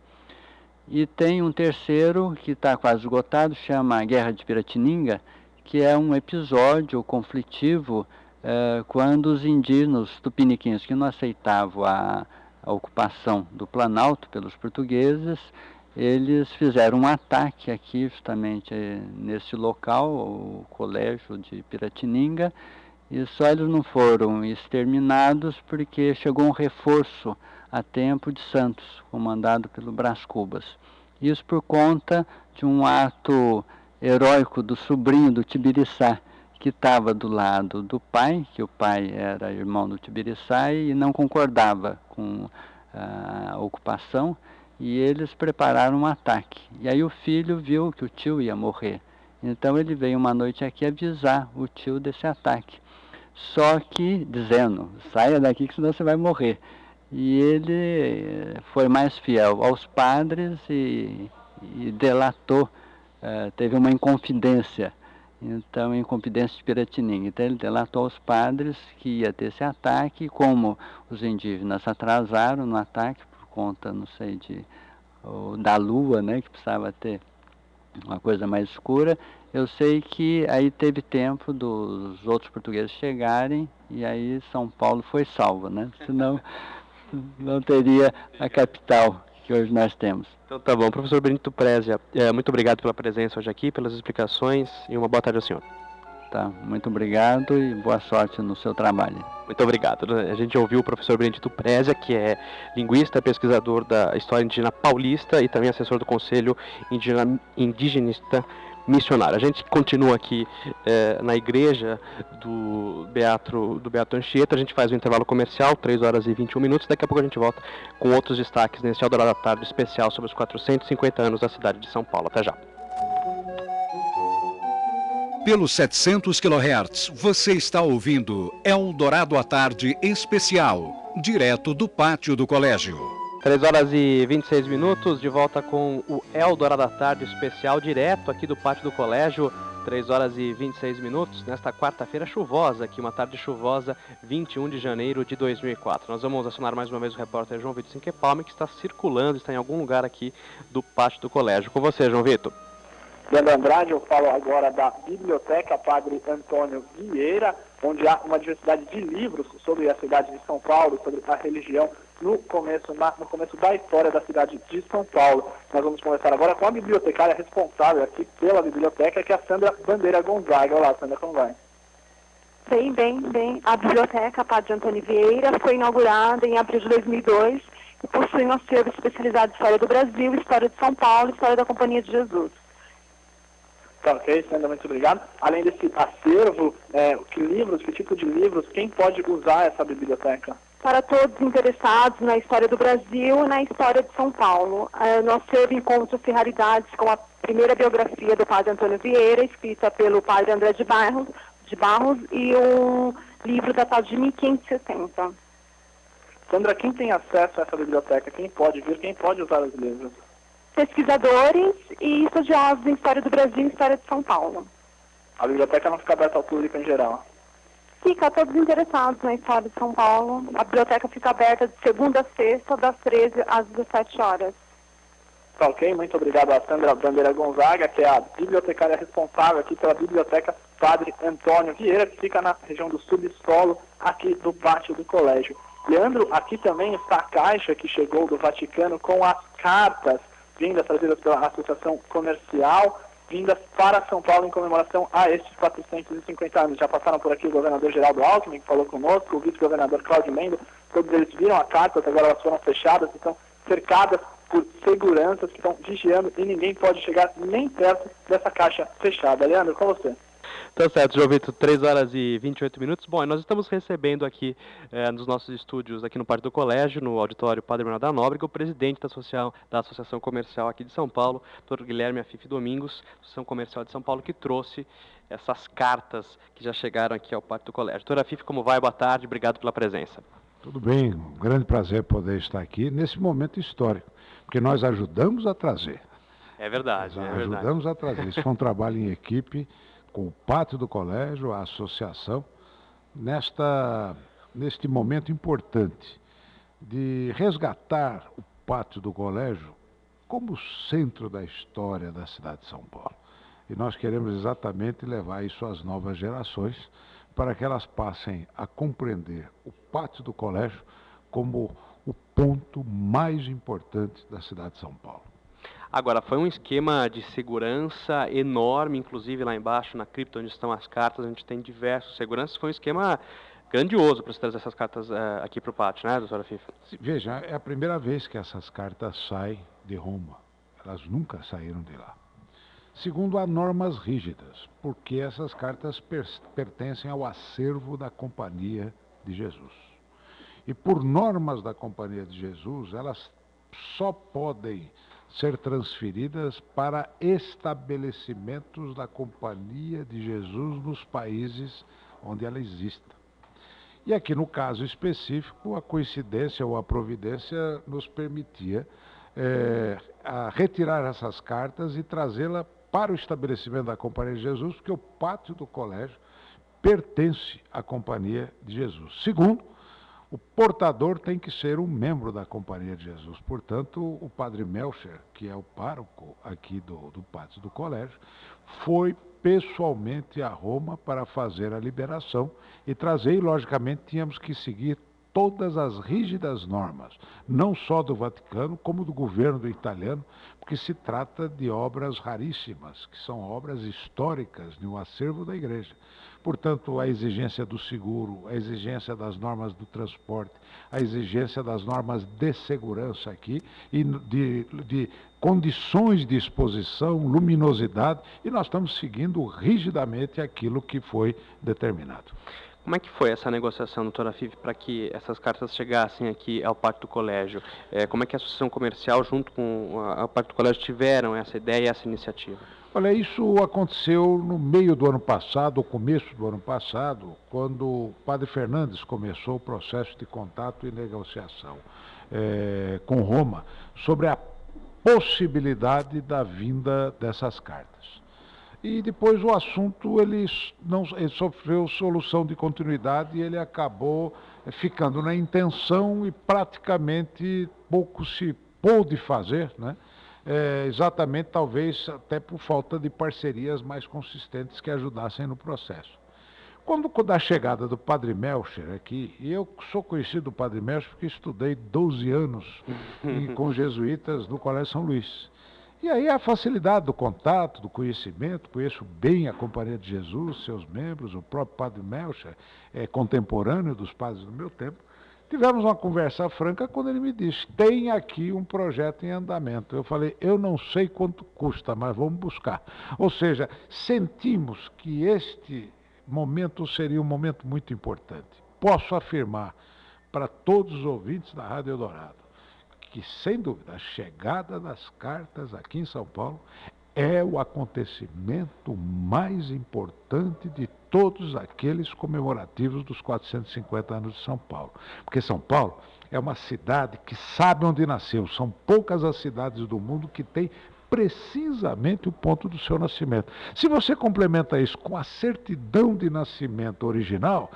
[SPEAKER 13] E tem um terceiro que está quase esgotado, chama Guerra de Piratininga, que é um episódio conflitivo eh, quando os indígenas tupiniquins que não aceitavam a, a ocupação do Planalto pelos portugueses eles fizeram um ataque aqui, justamente eh, nesse local, o colégio de Piratininga, e só eles não foram exterminados porque chegou um reforço a tempo de Santos, comandado pelo Brás Cubas. Isso por conta de um ato heróico do sobrinho do Tibiriçá, que estava do lado do pai, que o pai era irmão do Tibiriçá e não concordava com a ocupação, e eles prepararam um ataque. E aí o filho viu que o tio ia morrer. Então ele veio uma noite aqui avisar o tio desse ataque. Só que dizendo, saia daqui que senão você vai morrer. E ele foi mais fiel aos padres e, e delatou, uh, teve uma inconfidência. Então, inconfidência de Piratininga. Então, ele delatou aos padres que ia ter esse ataque, como os indígenas atrasaram no ataque, conta, não sei, de, ou, da lua, né, que precisava ter uma coisa mais escura. Eu sei que aí teve tempo dos outros portugueses chegarem e aí São Paulo foi salvo, né? Senão [LAUGHS] não teria a capital que hoje nós temos.
[SPEAKER 2] Então tá bom. Professor Benito Prézia, é, muito obrigado pela presença hoje aqui, pelas explicações e uma boa tarde ao senhor.
[SPEAKER 13] Tá, muito obrigado e boa sorte no seu trabalho.
[SPEAKER 2] Muito obrigado. A gente ouviu o professor Benedito Prézia, que é linguista, pesquisador da história indígena paulista e também assessor do Conselho Indígena, Indigenista Missionário. A gente continua aqui é, na igreja do Beato, do Beato Anchieta, a gente faz um intervalo comercial, 3 horas e 21 minutos, daqui a pouco a gente volta com outros destaques nesse Eldorado da Tarde especial sobre os 450 anos da cidade de São Paulo. Até já.
[SPEAKER 4] Pelos 700 kHz, você está ouvindo Eldorado à Tarde Especial, direto do pátio do colégio.
[SPEAKER 2] 3 horas e 26 minutos, de volta com o Eldorado à Tarde Especial, direto aqui do pátio do colégio. 3 horas e 26 minutos, nesta quarta-feira chuvosa, aqui uma tarde chuvosa, 21 de janeiro de 2004. Nós vamos acionar mais uma vez o repórter João Vitor Sinquepalme, que está circulando, está em algum lugar aqui do pátio do colégio. Com você, João Vitor.
[SPEAKER 7] Leandro Andrade, eu falo agora da Biblioteca Padre Antônio Vieira, onde há uma diversidade de livros sobre a cidade de São Paulo, sobre a religião, no começo, na, no começo da história da cidade de São Paulo. Nós vamos conversar agora com a bibliotecária responsável aqui pela biblioteca, que é a Sandra Bandeira Gonzaga. Olá, Sandra, como vai?
[SPEAKER 14] Bem, bem, bem. A Biblioteca Padre Antônio Vieira foi inaugurada em abril de 2002 e possui um acervo especializado em História do Brasil, História de São Paulo e História da Companhia de Jesus.
[SPEAKER 7] Tá ok, Sandra, muito obrigado. Além desse acervo, é, que livros, que tipo de livros, quem pode usar essa biblioteca?
[SPEAKER 14] Para todos interessados na história do Brasil e na história de São Paulo. É, no acervo encontra-se raridades com a primeira biografia do padre Antônio Vieira, escrita pelo padre André de Barros, de Barros e um livro datado de 1570.
[SPEAKER 7] Sandra, quem tem acesso a essa biblioteca? Quem pode vir? Quem pode usar os livros?
[SPEAKER 14] pesquisadores e estudiosos em História do Brasil e História de São Paulo.
[SPEAKER 7] A biblioteca não fica aberta ao público em geral?
[SPEAKER 14] Fica todos interessados na História de São Paulo. A biblioteca fica aberta de segunda a sexta, das 13 às 17 horas.
[SPEAKER 7] Tá ok, muito obrigado a Sandra Bandeira Gonzaga, que é a bibliotecária responsável aqui pela Biblioteca Padre Antônio Vieira, que fica na região do subsolo, aqui do pátio do colégio. Leandro, aqui também está a caixa que chegou do Vaticano com as cartas vindas trazidas pela Associação Comercial, vindas para São Paulo em comemoração a estes 450 anos. Já passaram por aqui o governador Geraldo Alckmin, que falou conosco, o vice-governador Cláudio Mendo, todos eles viram a carta, agora elas foram fechadas, estão cercadas por seguranças que estão vigiando e ninguém pode chegar nem perto dessa caixa fechada. Leandro, com você.
[SPEAKER 2] Tá certo, João Vitor, 3 horas e 28 minutos. Bom, nós estamos recebendo aqui eh, nos nossos estúdios, aqui no Parque do Colégio, no auditório Padre Bernardo da Nóbrega, o presidente da, Associação, da Associação Comercial aqui de São Paulo, Dr. Guilherme Afife Domingos, Associação Comercial de São Paulo, que trouxe essas cartas que já chegaram aqui ao Parque do Colégio. Doutor Afife, como vai? Boa tarde, obrigado pela presença.
[SPEAKER 15] Tudo bem, um grande prazer poder estar aqui nesse momento histórico, porque nós ajudamos a trazer.
[SPEAKER 2] É verdade,
[SPEAKER 15] nós
[SPEAKER 2] é
[SPEAKER 15] ajudamos
[SPEAKER 2] verdade.
[SPEAKER 15] a trazer. Isso foi um trabalho em equipe com o pátio do colégio, a associação, nesta, neste momento importante de resgatar o pátio do colégio como centro da história da cidade de São Paulo. E nós queremos exatamente levar isso às novas gerações para que elas passem a compreender o pátio do colégio como o ponto mais importante da cidade de São Paulo.
[SPEAKER 2] Agora, foi um esquema de segurança enorme, inclusive lá embaixo na cripta onde estão as cartas, a gente tem diversos seguranças. Foi um esquema grandioso para trazer essas cartas uh, aqui para o pátio, né, doutora FIFA?
[SPEAKER 15] Veja, é a primeira vez que essas cartas saem de Roma. Elas nunca saíram de lá. Segundo, há normas rígidas, porque essas cartas per pertencem ao acervo da Companhia de Jesus. E por normas da Companhia de Jesus, elas só podem ser transferidas para estabelecimentos da Companhia de Jesus nos países onde ela exista. E aqui no caso específico, a coincidência ou a providência nos permitia é, retirar essas cartas e trazê-la para o estabelecimento da Companhia de Jesus, porque o pátio do colégio pertence à Companhia de Jesus. Segundo, o portador tem que ser um membro da Companhia de Jesus. Portanto, o padre Melcher, que é o pároco aqui do, do pátio do colégio, foi pessoalmente a Roma para fazer a liberação e trazer, e logicamente tínhamos que seguir todas as rígidas normas, não só do Vaticano, como do governo italiano, porque se trata de obras raríssimas, que são obras históricas no acervo da igreja. Portanto, a exigência do seguro, a exigência das normas do transporte, a exigência das normas de segurança aqui e de, de condições de exposição, luminosidade, e nós estamos seguindo rigidamente aquilo que foi determinado.
[SPEAKER 2] Como é que foi essa negociação, doutora Five, para que essas cartas chegassem aqui ao Pátio do Colégio? É, como é que a Associação Comercial, junto com a Pátio do Colégio, tiveram essa ideia e essa iniciativa?
[SPEAKER 15] Olha, isso aconteceu no meio do ano passado, começo do ano passado, quando o padre Fernandes começou o processo de contato e negociação é, com Roma sobre a possibilidade da vinda dessas cartas. E depois o assunto ele não ele sofreu solução de continuidade e ele acabou eh, ficando na intenção e praticamente pouco se pôde fazer, né? É, exatamente talvez até por falta de parcerias mais consistentes que ajudassem no processo. Quando da chegada do Padre Melcher aqui, e eu sou conhecido do Padre Melcher porque estudei 12 anos [LAUGHS] com jesuítas no Colégio São Luís. E aí a facilidade do contato, do conhecimento, conheço bem a Companhia de Jesus, seus membros, o próprio Padre Melcher, é contemporâneo dos padres do meu tempo. Tivemos uma conversa franca quando ele me disse: tem aqui um projeto em andamento. Eu falei: eu não sei quanto custa, mas vamos buscar. Ou seja, sentimos que este momento seria um momento muito importante. Posso afirmar para todos os ouvintes da Rádio Eldorado que, sem dúvida, a chegada das cartas aqui em São Paulo é o acontecimento mais importante de todos aqueles comemorativos dos 450 anos de São Paulo. Porque São Paulo é uma cidade que sabe onde nasceu. São poucas as cidades do mundo que têm precisamente o ponto do seu nascimento. Se você complementa isso com a certidão de nascimento original,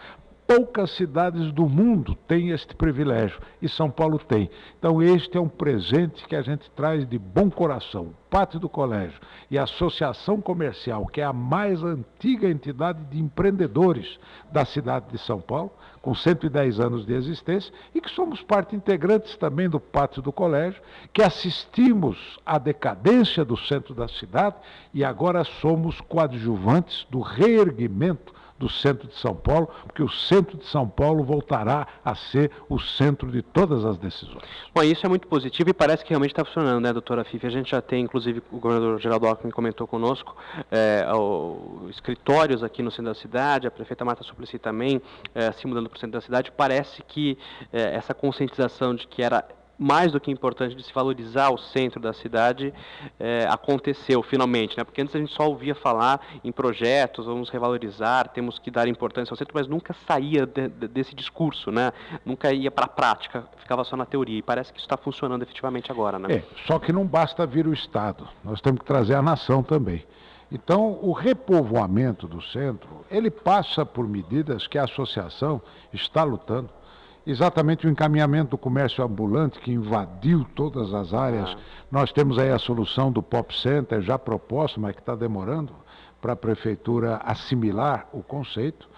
[SPEAKER 15] poucas cidades do mundo têm este privilégio e São Paulo tem. Então, este é um presente que a gente traz de bom coração. O Pátio do Colégio e a Associação Comercial, que é a mais antiga entidade de empreendedores da cidade de São Paulo, com 110 anos de existência, e que somos parte integrantes também do Pátio do Colégio, que assistimos à decadência do centro da cidade e agora somos coadjuvantes do reerguimento do centro de São Paulo, porque o centro de São Paulo voltará a ser o centro de todas as decisões.
[SPEAKER 2] Bom, isso é muito positivo e parece que realmente está funcionando, né, doutora Fifi? A gente já tem, inclusive, o governador Geraldo Alckmin comentou conosco, é, o, escritórios aqui no centro da cidade, a prefeita Marta Suplicy também é, se mudando para o centro da cidade. Parece que é, essa conscientização de que era mais do que importante de se valorizar o centro da cidade é, aconteceu finalmente, né? Porque antes a gente só ouvia falar em projetos, vamos revalorizar, temos que dar importância ao centro, mas nunca saía de, de, desse discurso, né? Nunca ia para a prática, ficava só na teoria. E parece que isso está funcionando efetivamente agora, né?
[SPEAKER 15] É, só que não basta vir o Estado, nós temos que trazer a nação também. Então, o repovoamento do centro, ele passa por medidas que a associação está lutando exatamente o encaminhamento do comércio ambulante que invadiu todas as áreas. Ah. Nós temos aí a solução do Pop Center já proposta, mas que está demorando para a prefeitura assimilar o conceito.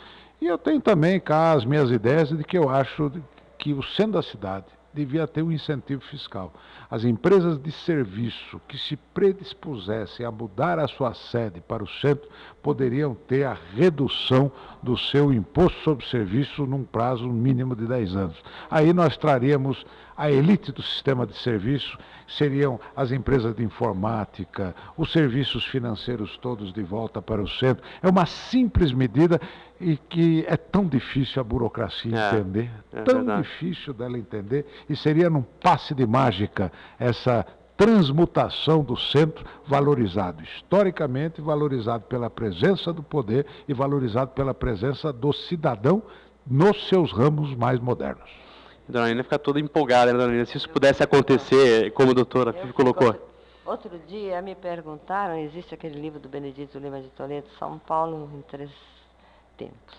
[SPEAKER 15] E eu tenho também cá as minhas ideias de que eu acho que o centro da cidade devia ter um incentivo fiscal. As empresas de serviço que se predispusessem a mudar a sua sede para o centro poderiam ter a redução do seu imposto sobre serviço num prazo mínimo de 10 anos. Aí nós traríamos a elite do sistema de serviço, seriam as empresas de informática, os serviços financeiros todos de volta para o centro. É uma simples medida e que é tão difícil a burocracia é, entender, é tão verdade. difícil dela entender, e seria num passe de mágica essa transmutação do centro valorizado historicamente, valorizado pela presença do poder e valorizado pela presença do cidadão nos seus ramos mais modernos.
[SPEAKER 2] Dona Nina fica toda empolgada, né, Dona Nina? Se isso pudesse acontecer, como a doutora Fifi colocou.
[SPEAKER 5] Outro dia me perguntaram, existe aquele livro do Benedito Lima de Toledo, São Paulo em Três tempos.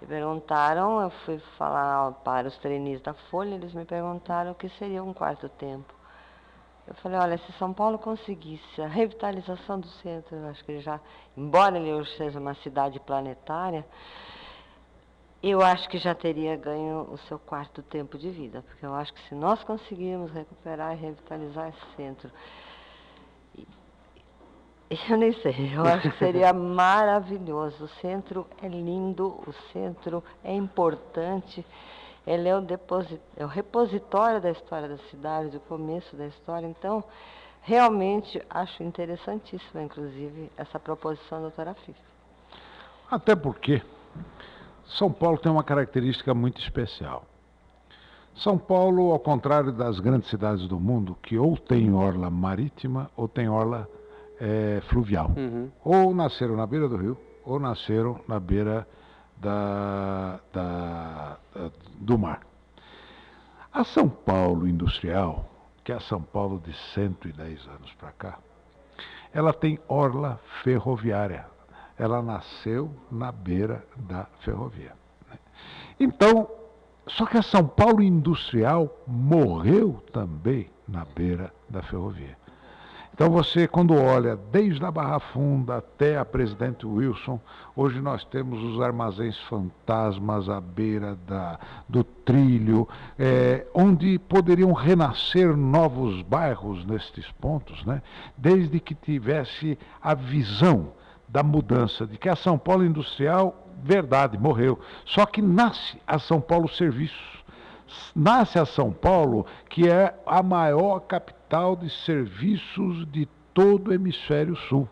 [SPEAKER 5] Me perguntaram, eu fui falar para os treinistas da Folha, eles me perguntaram o que seria um quarto tempo. Eu falei, olha, se São Paulo conseguisse a revitalização do centro, eu acho que ele já, embora ele hoje seja uma cidade planetária, eu acho que já teria ganho o seu quarto tempo de vida, porque eu acho que se nós conseguirmos recuperar e revitalizar esse centro, eu nem sei, eu acho que seria [LAUGHS] maravilhoso. O centro é lindo, o centro é importante, ele é o, é o repositório da história da cidade, do começo da história. Então, realmente acho interessantíssima, inclusive, essa proposição da doutora Fife.
[SPEAKER 15] Até porque São Paulo tem uma característica muito especial. São Paulo, ao contrário das grandes cidades do mundo, que ou tem orla marítima ou tem orla é, fluvial. Uhum. Ou nasceram na beira do rio, ou nasceram na beira da, da, da, do mar. A São Paulo industrial, que é a São Paulo de 110 anos para cá, ela tem orla ferroviária. Ela nasceu na beira da ferrovia. Né? Então, só que a São Paulo industrial morreu também na beira da ferrovia. Então você, quando olha desde a Barra Funda até a Presidente Wilson, hoje nós temos os armazéns fantasmas à beira da, do trilho, é, onde poderiam renascer novos bairros nestes pontos, né? desde que tivesse a visão da mudança, de que a São Paulo industrial, verdade, morreu. Só que nasce a São Paulo Serviços nasce a São Paulo, que é a maior capital de serviços de todo o hemisfério sul.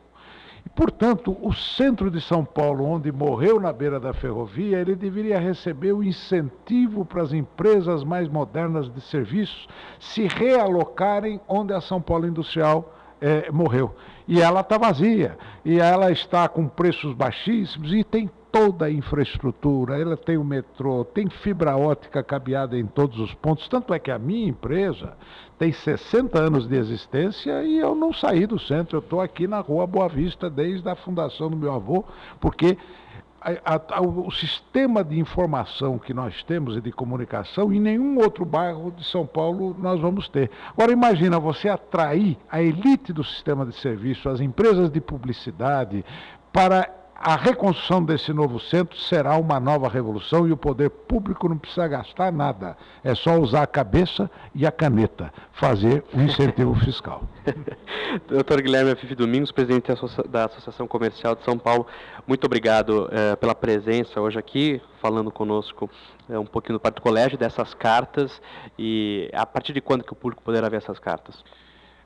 [SPEAKER 15] E, portanto, o centro de São Paulo, onde morreu na beira da ferrovia, ele deveria receber o incentivo para as empresas mais modernas de serviços se realocarem onde a São Paulo Industrial é, morreu. E ela está vazia, e ela está com preços baixíssimos e tem toda a infraestrutura, ela tem o metrô, tem fibra ótica cabeada em todos os pontos. Tanto é que a minha empresa tem 60 anos de existência e eu não saí do centro. Eu estou aqui na rua Boa Vista desde a fundação do meu avô, porque a, a, o sistema de informação que nós temos e de comunicação, em nenhum outro bairro de São Paulo nós vamos ter. Agora imagina você atrair a elite do sistema de serviço, as empresas de publicidade, para a reconstrução desse novo centro será uma nova revolução e o poder público não precisa gastar nada. É só usar a cabeça e a caneta, fazer um incentivo fiscal. [LAUGHS]
[SPEAKER 2] Doutor Guilherme Afife Domingos, presidente da Associação Comercial de São Paulo, muito obrigado eh, pela presença hoje aqui, falando conosco eh, um pouquinho do parte do colégio, dessas cartas e a partir de quando que o público poderá ver essas cartas?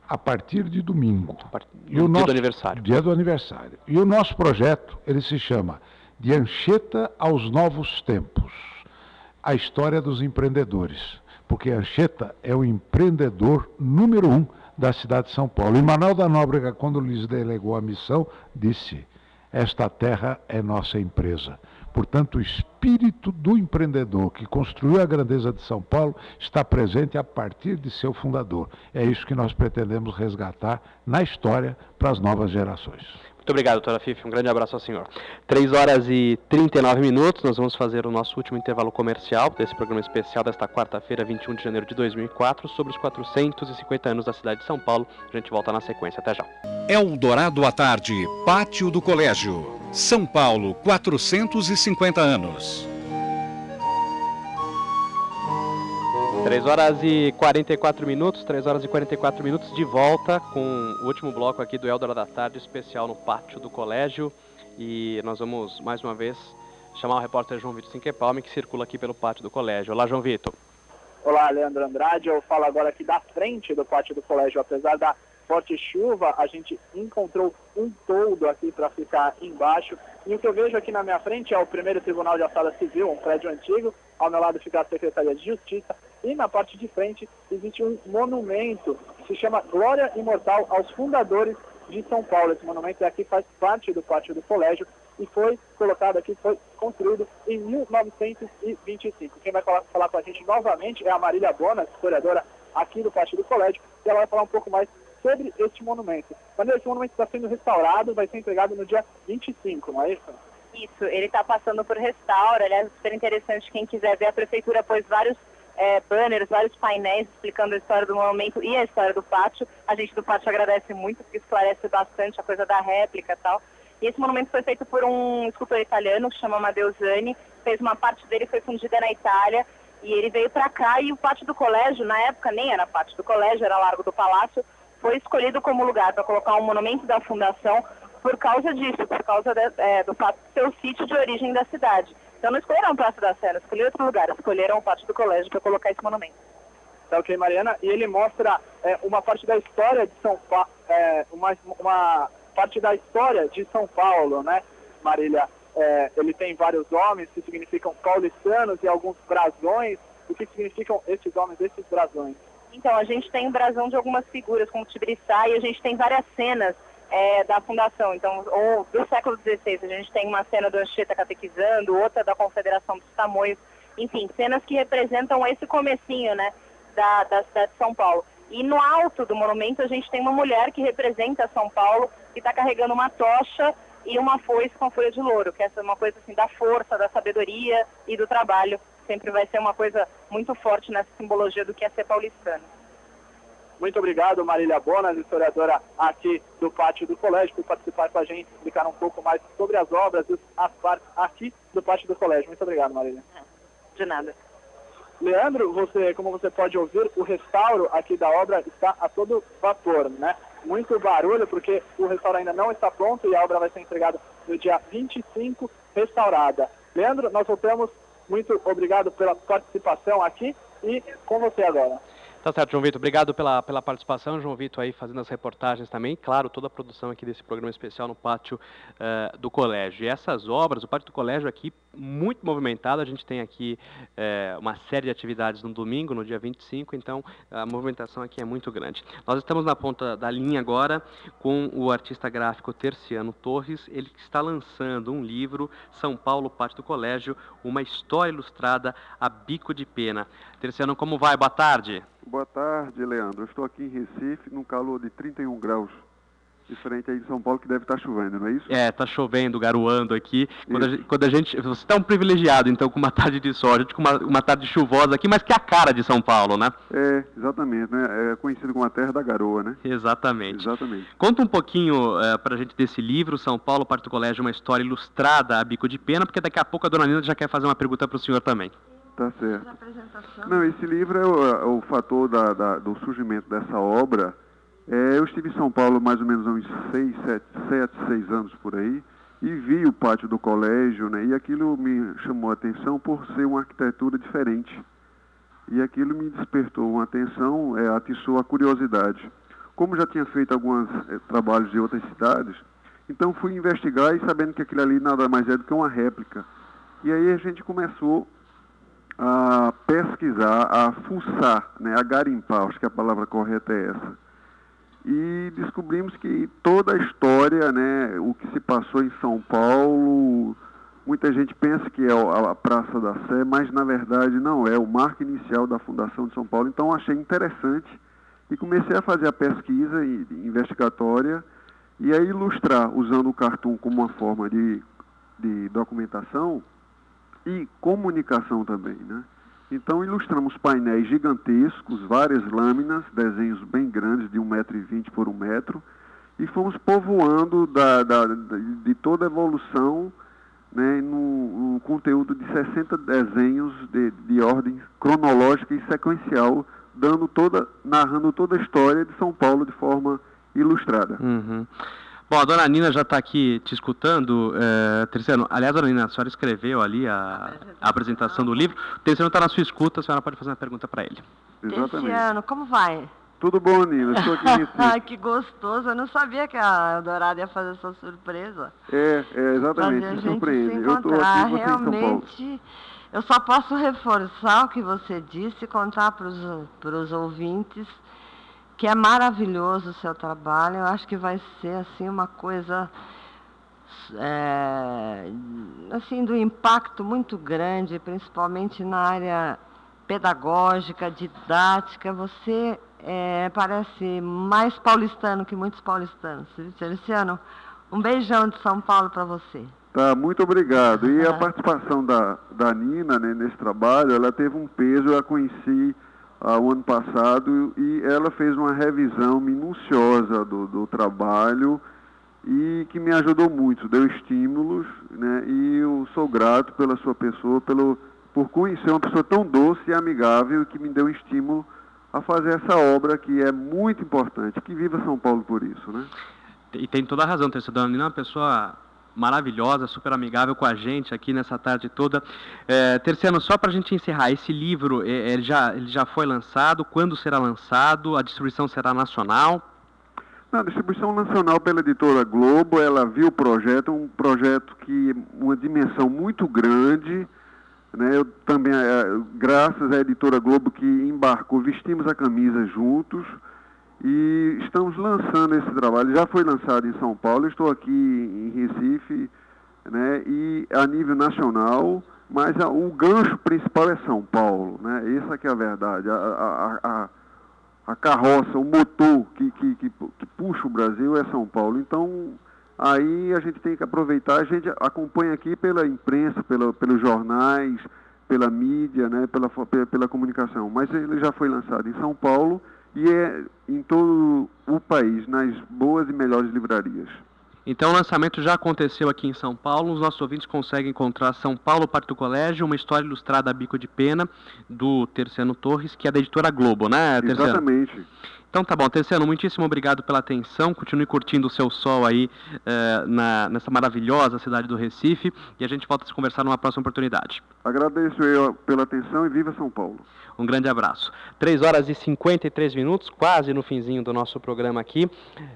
[SPEAKER 15] A partir de domingo.
[SPEAKER 2] Part... E o dia nosso... do aniversário.
[SPEAKER 15] Dia do aniversário. E o nosso projeto, ele se chama De Anchieta aos Novos Tempos. A história dos empreendedores. Porque Anchieta é o empreendedor número um da cidade de São Paulo. E Manuel da Nóbrega, quando lhes delegou a missão, disse: Esta terra é nossa empresa. Portanto, o espírito do empreendedor que construiu a grandeza de São Paulo está presente a partir de seu fundador. É isso que nós pretendemos resgatar na história para as novas gerações.
[SPEAKER 2] Muito obrigado, doutora Fifi. Um grande abraço ao senhor. 3 horas e 39 minutos, nós vamos fazer o nosso último intervalo comercial desse programa especial desta quarta-feira, 21 de janeiro de 2004, sobre os 450 anos da cidade de São Paulo. A gente volta na sequência. Até já.
[SPEAKER 4] Eldorado à tarde, Pátio do Colégio. São Paulo, 450 anos.
[SPEAKER 2] 3 horas e 44 minutos, 3 horas e 44 minutos de volta com o último bloco aqui do Eldora da Tarde, especial no pátio do colégio. E nós vamos, mais uma vez, chamar o repórter João Vitor Sinquepalme, que circula aqui pelo pátio do colégio. Olá, João Vitor.
[SPEAKER 7] Olá, Leandro Andrade. Eu falo agora aqui da frente do pátio do colégio. Apesar da forte chuva, a gente encontrou um toldo aqui para ficar embaixo. E o que eu vejo aqui na minha frente é o primeiro Tribunal de Assada Civil, um prédio antigo. Ao meu lado fica a Secretaria de Justiça. E na parte de frente existe um monumento que se chama Glória Imortal aos fundadores de São Paulo. Esse monumento aqui faz parte do pátio do colégio e foi colocado aqui, foi construído em 1925. Quem vai falar, falar com a gente novamente é a Marília Bona, historiadora aqui do pátio do colégio, e ela vai falar um pouco mais sobre este monumento. Quando esse monumento está sendo restaurado, vai ser entregado no dia 25, não é isso?
[SPEAKER 8] Isso, ele está passando por restauro, aliás, é super interessante, quem quiser ver, a prefeitura pôs vários é, banners, vários painéis explicando a história do monumento e a história do pátio. A gente do pátio agradece muito, porque esclarece bastante a coisa da réplica e tal. E esse monumento foi feito por um escultor italiano que chama Amadeo Zani, fez uma parte dele, foi fundida na Itália, e ele veio para cá e o pátio do colégio, na época nem era pátio do colégio, era Largo do Palácio, foi escolhido como lugar para colocar um monumento da fundação por causa disso, por causa de, é, do fato de ser o sítio de origem da cidade. Então não escolheram a Praça da Sé, escolheram outro lugar, escolheram o pátio do colégio para colocar esse monumento.
[SPEAKER 7] Tá ok, Mariana? E ele mostra é, uma parte da história de São Paulo, é, uma, uma parte da história de São Paulo, né, Marília? É, ele tem vários homens que significam paulistanos e alguns brasões. O que significam esses homens, esses brasões?
[SPEAKER 8] Então, a gente tem brasão de algumas figuras, como Tibiriçá, e a gente tem várias cenas é, da fundação. Então, ou do século XVI, a gente tem uma cena do Anchieta catequizando, outra da Confederação dos Tamoios. Enfim, cenas que representam esse comecinho, né, da, da cidade de São Paulo. E no alto do monumento a gente tem uma mulher que representa São Paulo, que está carregando uma tocha e uma foice com folha de louro, que essa é uma coisa assim da força, da sabedoria e do trabalho. Sempre vai ser uma coisa muito forte nessa simbologia do que é ser paulistano.
[SPEAKER 7] Muito obrigado, Marília Bonas, historiadora aqui do Pátio do Colégio, por participar com a gente, explicar um pouco mais sobre as obras e as partes aqui do Pátio do Colégio. Muito obrigado, Marília.
[SPEAKER 8] De nada.
[SPEAKER 7] Leandro, você, como você pode ouvir, o restauro aqui da obra está a todo vapor, né? Muito barulho, porque o restauro ainda não está pronto e a obra vai ser entregada no dia 25, restaurada. Leandro, nós voltamos. Muito obrigado pela participação aqui e com você agora.
[SPEAKER 2] Tá certo, João Vitor. Obrigado pela, pela participação. João Vitor aí fazendo as reportagens também. Claro, toda a produção aqui desse programa especial no pátio uh, do colégio. E essas obras, o pátio do colégio aqui, muito movimentado. A gente tem aqui uh, uma série de atividades no domingo, no dia 25, então a movimentação aqui é muito grande. Nós estamos na ponta da linha agora com o artista gráfico Terciano Torres. Ele está lançando um livro, São Paulo, Pátio do Colégio, uma história ilustrada a bico de pena. Terciano, como vai? Boa tarde.
[SPEAKER 16] Boa tarde, Leandro. Eu estou aqui em Recife, num calor de 31 graus. Diferente aí de São Paulo, que deve estar chovendo, não é isso?
[SPEAKER 2] É, está chovendo, garoando aqui. Quando a, gente, quando a, gente, Você está um privilegiado, então, com uma tarde de sol, a gente com uma, uma tarde chuvosa aqui, mas que é a cara de São Paulo, né?
[SPEAKER 16] É, exatamente, né? É conhecido como a terra da garoa, né?
[SPEAKER 2] Exatamente.
[SPEAKER 16] Exatamente.
[SPEAKER 2] Conta um pouquinho uh, pra gente desse livro, São Paulo, Parte do Colégio, uma história ilustrada a bico de pena, porque daqui a pouco a dona Nina já quer fazer uma pergunta para o senhor também.
[SPEAKER 16] Tá certo. Não, esse livro é o, é o fator da, da, do surgimento dessa obra. É, eu estive em São Paulo mais ou menos há uns seis, sete, sete, seis anos por aí e vi o pátio do colégio, né? E aquilo me chamou a atenção por ser uma arquitetura diferente. E aquilo me despertou uma atenção, é, atiçou a curiosidade. Como já tinha feito alguns é, trabalhos de outras cidades, então fui investigar e sabendo que aquilo ali nada mais é do que uma réplica. E aí a gente começou a pesquisar, a fuçar, né, a garimpar, acho que a palavra correta é essa. E descobrimos que toda a história, né, o que se passou em São Paulo, muita gente pensa que é a Praça da Sé, mas na verdade não é, o marco inicial da Fundação de São Paulo. Então achei interessante e comecei a fazer a pesquisa investigatória e a ilustrar, usando o cartoon como uma forma de, de documentação, e comunicação também, né? Então ilustramos painéis gigantescos, várias lâminas, desenhos bem grandes, de 1,20m por 1 metro, e fomos povoando da, da, de toda a evolução né, no, no, conteúdo de 60 desenhos de, de ordem cronológica e sequencial, dando toda, narrando toda a história de São Paulo de forma ilustrada.
[SPEAKER 2] Uhum. Bom, a dona Nina já está aqui te escutando. É, Terceiro, aliás, dona Nina, a senhora escreveu ali a, a apresentação do livro. O Terceiro está na sua escuta, a senhora pode fazer uma pergunta para ele.
[SPEAKER 5] Exatamente. Terciano, como vai?
[SPEAKER 16] Tudo bom, Nina? Estou aqui em [LAUGHS]
[SPEAKER 5] que gostoso. Eu não sabia que a Dourada ia fazer essa surpresa.
[SPEAKER 16] É, é exatamente,
[SPEAKER 5] Fazer
[SPEAKER 16] me surpreende. Eu estou aqui você
[SPEAKER 5] Realmente, eu só posso reforçar o que você disse e contar para os ouvintes que é maravilhoso o seu trabalho. Eu acho que vai ser assim uma coisa é, assim do impacto muito grande, principalmente na área pedagógica, didática. Você é, parece mais paulistano que muitos paulistanos. Luciano, um beijão de São Paulo para você.
[SPEAKER 16] Tá, muito obrigado. E a participação da, da Nina né, nesse trabalho, ela teve um peso, eu a conheci ah, o ano passado e ela fez uma revisão minuciosa do, do trabalho e que me ajudou muito, deu estímulos, né? E eu sou grato pela sua pessoa, pelo, por conhecer uma pessoa tão doce e amigável que me deu estímulo a fazer essa obra que é muito importante. Que viva São Paulo por isso, né?
[SPEAKER 2] E tem toda a razão, Terceira Dona Nina é uma pessoa maravilhosa, super amigável com a gente aqui nessa tarde toda. É, só para a gente encerrar, esse livro, é, ele, já, ele já foi lançado? Quando será lançado? A distribuição será nacional?
[SPEAKER 16] Na distribuição nacional pela editora Globo, ela viu o projeto, um projeto que uma dimensão muito grande, né? Eu também, é, graças à editora Globo que embarcou, vestimos a camisa juntos e estamos lançando esse trabalho. Já foi lançado em São Paulo, estou aqui em Recife, né? E a nível nacional, mas a, o gancho principal é São Paulo, né? Essa que é a verdade. A, a, a, a carroça, o motor que, que, que, que puxa o Brasil é São Paulo. Então, aí a gente tem que aproveitar, a gente acompanha aqui pela imprensa, pela, pelos jornais, pela mídia, né, pela, pela comunicação, mas ele já foi lançado em São Paulo e é em todo o país, nas boas e melhores livrarias.
[SPEAKER 2] Então o lançamento já aconteceu aqui em São Paulo. Os nossos ouvintes conseguem encontrar São Paulo, Parte do Colégio, uma história ilustrada a bico de pena, do Terciano Torres, que é da editora Globo, né,
[SPEAKER 16] Terciano? Exatamente.
[SPEAKER 2] Então tá bom, Terciano, muitíssimo obrigado pela atenção. Continue curtindo o seu sol aí eh, na, nessa maravilhosa cidade do Recife. E a gente volta a se conversar numa próxima oportunidade.
[SPEAKER 16] Agradeço eu pela atenção e viva São Paulo.
[SPEAKER 2] Um grande abraço. 3 horas e 53 minutos, quase no finzinho do nosso programa aqui.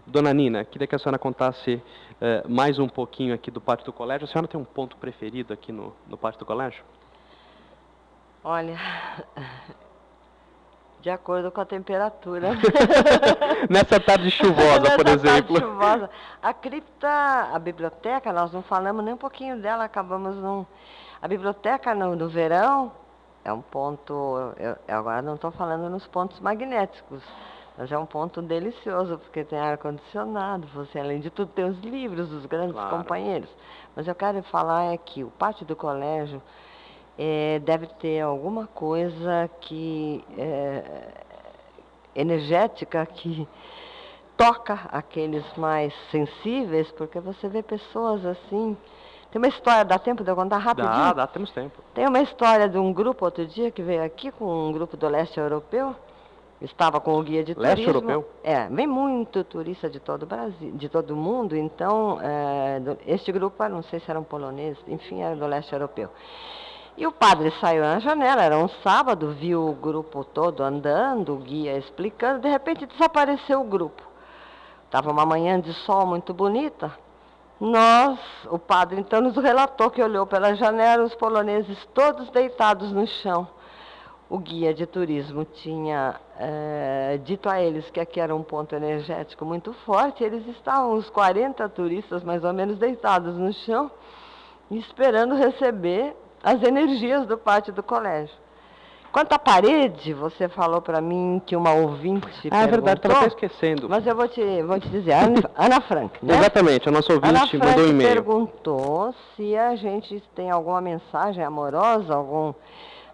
[SPEAKER 2] Dona Nina, queria que a senhora contasse eh, mais um pouquinho aqui do Pátio do Colégio. A senhora tem um ponto preferido aqui no, no Pátio do Colégio?
[SPEAKER 5] Olha, de acordo com a temperatura. [LAUGHS]
[SPEAKER 2] Nessa tarde chuvosa,
[SPEAKER 5] Nessa
[SPEAKER 2] por exemplo.
[SPEAKER 5] Tarde chuvosa. A cripta, a biblioteca, nós não falamos nem um pouquinho dela, acabamos num. A biblioteca no, no verão é um ponto. Eu, eu agora não estou falando nos pontos magnéticos. Mas é um ponto delicioso, porque tem ar-condicionado, você, além de tudo, tem os livros dos grandes
[SPEAKER 2] Claro.
[SPEAKER 5] companheiros. Mas eu quero falar é que o pátio do colégio eh, deve ter alguma coisa que eh, energética que toca aqueles mais sensíveis, porque você vê pessoas assim. Tem uma história, dá tempo de eu contar rapidinho?
[SPEAKER 2] Dá, dá, temos tempo.
[SPEAKER 5] Tem uma história de um grupo outro dia que veio aqui com um grupo do leste europeu. Estava com o guia de
[SPEAKER 2] Leste
[SPEAKER 5] turismo.
[SPEAKER 2] europeu?
[SPEAKER 5] É, vem muito turista de todo o Brasil, de todo o mundo. Então, é, do- este grupo, não sei se era um polonês, enfim, era do leste europeu. E o padre saiu na janela, era um sábado, viu o grupo todo andando, o guia explicando, de repente desapareceu o grupo. Estava uma manhã de sol muito bonita. Nós, o padre então nos relatou que olhou pela janela os poloneses todos deitados no chão. O guia de turismo tinha eh, dito a eles que aqui era um ponto energético muito forte. Eles estavam, uns 40 turistas mais ou menos, deitados no chão, esperando receber as energias do pátio do colégio. Quanto à parede, você falou para mim que uma ouvinte
[SPEAKER 2] Ah, é verdade, estava esquecendo.
[SPEAKER 5] Mas eu vou te, vou te dizer, Ana, Ana Frank, né?
[SPEAKER 2] Exatamente, a nossa
[SPEAKER 5] Ana
[SPEAKER 2] ouvinte
[SPEAKER 5] Frank
[SPEAKER 2] mandou um e-mail.
[SPEAKER 5] perguntou se a gente tem alguma mensagem amorosa, algum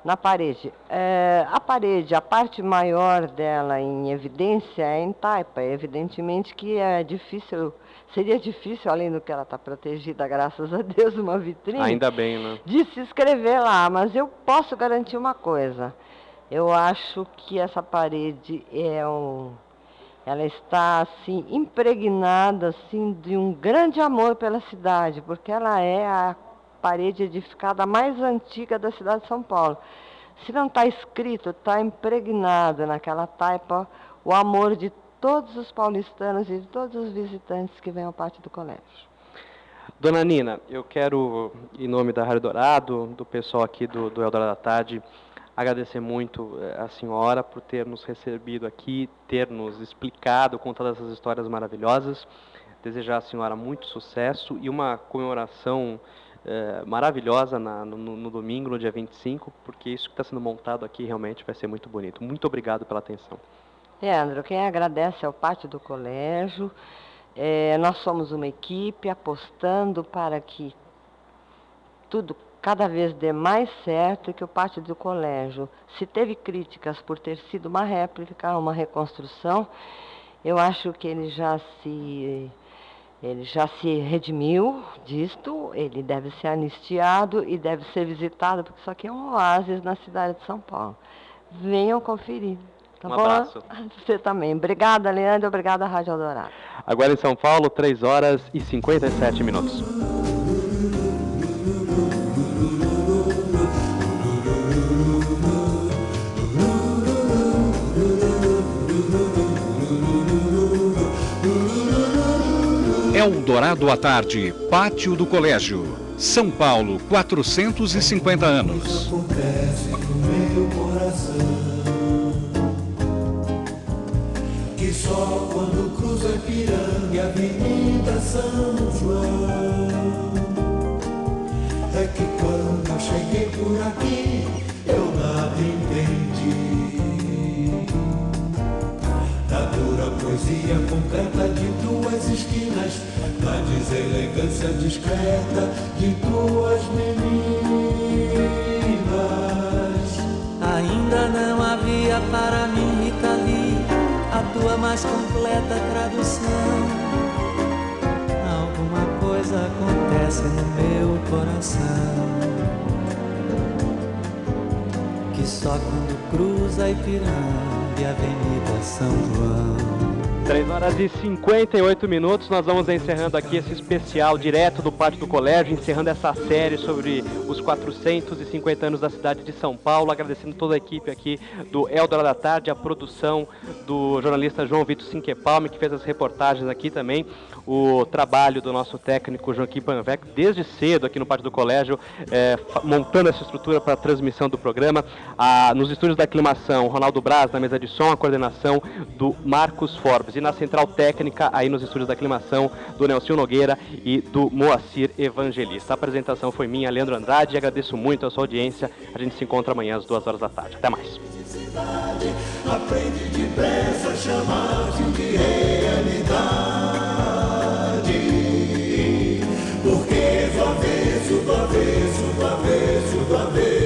[SPEAKER 5] na parede. É, a parede, a parte maior dela em evidência é em taipa. Evidentemente que é difícil, seria difícil, além do que ela está protegida, graças a Deus, uma vitrine
[SPEAKER 2] Ainda bem, né?
[SPEAKER 5] de se inscrever lá, mas eu posso garantir uma coisa. Eu acho que essa parede é um ela está assim impregnada assim de um grande amor pela cidade, porque ela é a parede edificada mais antiga da cidade de São Paulo. Se não está escrito, está impregnado naquela taipa o amor de todos os paulistanos e de todos os visitantes que vêm ao pátio do colégio.
[SPEAKER 2] Dona Nina, eu quero, em nome da Rádio Dourado, do pessoal aqui do, do Eldorado da Tarde, agradecer muito eh, a senhora por ter nos recebido aqui, ter nos explicado, contado essas histórias maravilhosas. Desejar à senhora muito sucesso e uma comemoração eh, maravilhosa na- no- no domingo, no dia 25, porque isso que está sendo montado aqui realmente vai ser muito bonito. Muito obrigado pela atenção.
[SPEAKER 5] Leandro, quem agradece é o pátio do colégio. É, nós somos uma equipe apostando para que tudo cada vez dê mais certo e que o pátio do colégio, se teve críticas por ter sido uma réplica, uma reconstrução, eu acho que ele já se ele já se redimiu disto, ele deve ser anistiado e deve ser visitado, porque isso aqui é um oásis na cidade de São Paulo. Venham conferir. Tá
[SPEAKER 2] um
[SPEAKER 5] bom?
[SPEAKER 2] abraço. [LAUGHS]
[SPEAKER 5] Você também. Obrigada, Leandro. Obrigada, Rádio Eldorado.
[SPEAKER 2] Agora em São Paulo, 3 horas e 57 minutos.
[SPEAKER 4] Eldorado à tarde, Pátio do Colégio. São Paulo, 450 anos.
[SPEAKER 17] acontece no meu coração só quando cruza Piranga e Avenida São João. É que quando eu cheguei por aqui eu nada entendi Da dura poesia concreta de duas esquinas Da deselegância discreta de duas meninas.
[SPEAKER 18] Ainda não havia para mim, Rita tua mais completa tradução. Alguma coisa acontece no meu coração. Que só quando cruza Ipiranga e Avenida São João.
[SPEAKER 2] 3 horas e 58 minutos, nós vamos encerrando aqui esse especial direto do Pátio do Colégio, encerrando essa série sobre os 450 anos da cidade de São Paulo, agradecendo toda a equipe aqui do Eldorado da Tarde, a produção do jornalista João Vitor Sinquepalme, que fez as reportagens aqui também, o trabalho do nosso técnico Joaquim Panvec, desde cedo aqui no Pátio do Colégio, fa- montando essa estrutura para a transmissão do programa, nos estúdios da aclimação, Ronaldo Braz na mesa de som, a coordenação do Marcos Forbes, e na central técnica, aí nos estúdios da aclimação, do Nelson Nogueira e do Moacir Evangelista. A apresentação foi minha, Leandro Andrade, e agradeço muito a sua audiência. A gente se encontra amanhã às duas horas da tarde. Até mais.
[SPEAKER 17] Aprende depressa a chamar-te de realidade Porque do avesso, do avesso, do avesso, do avesso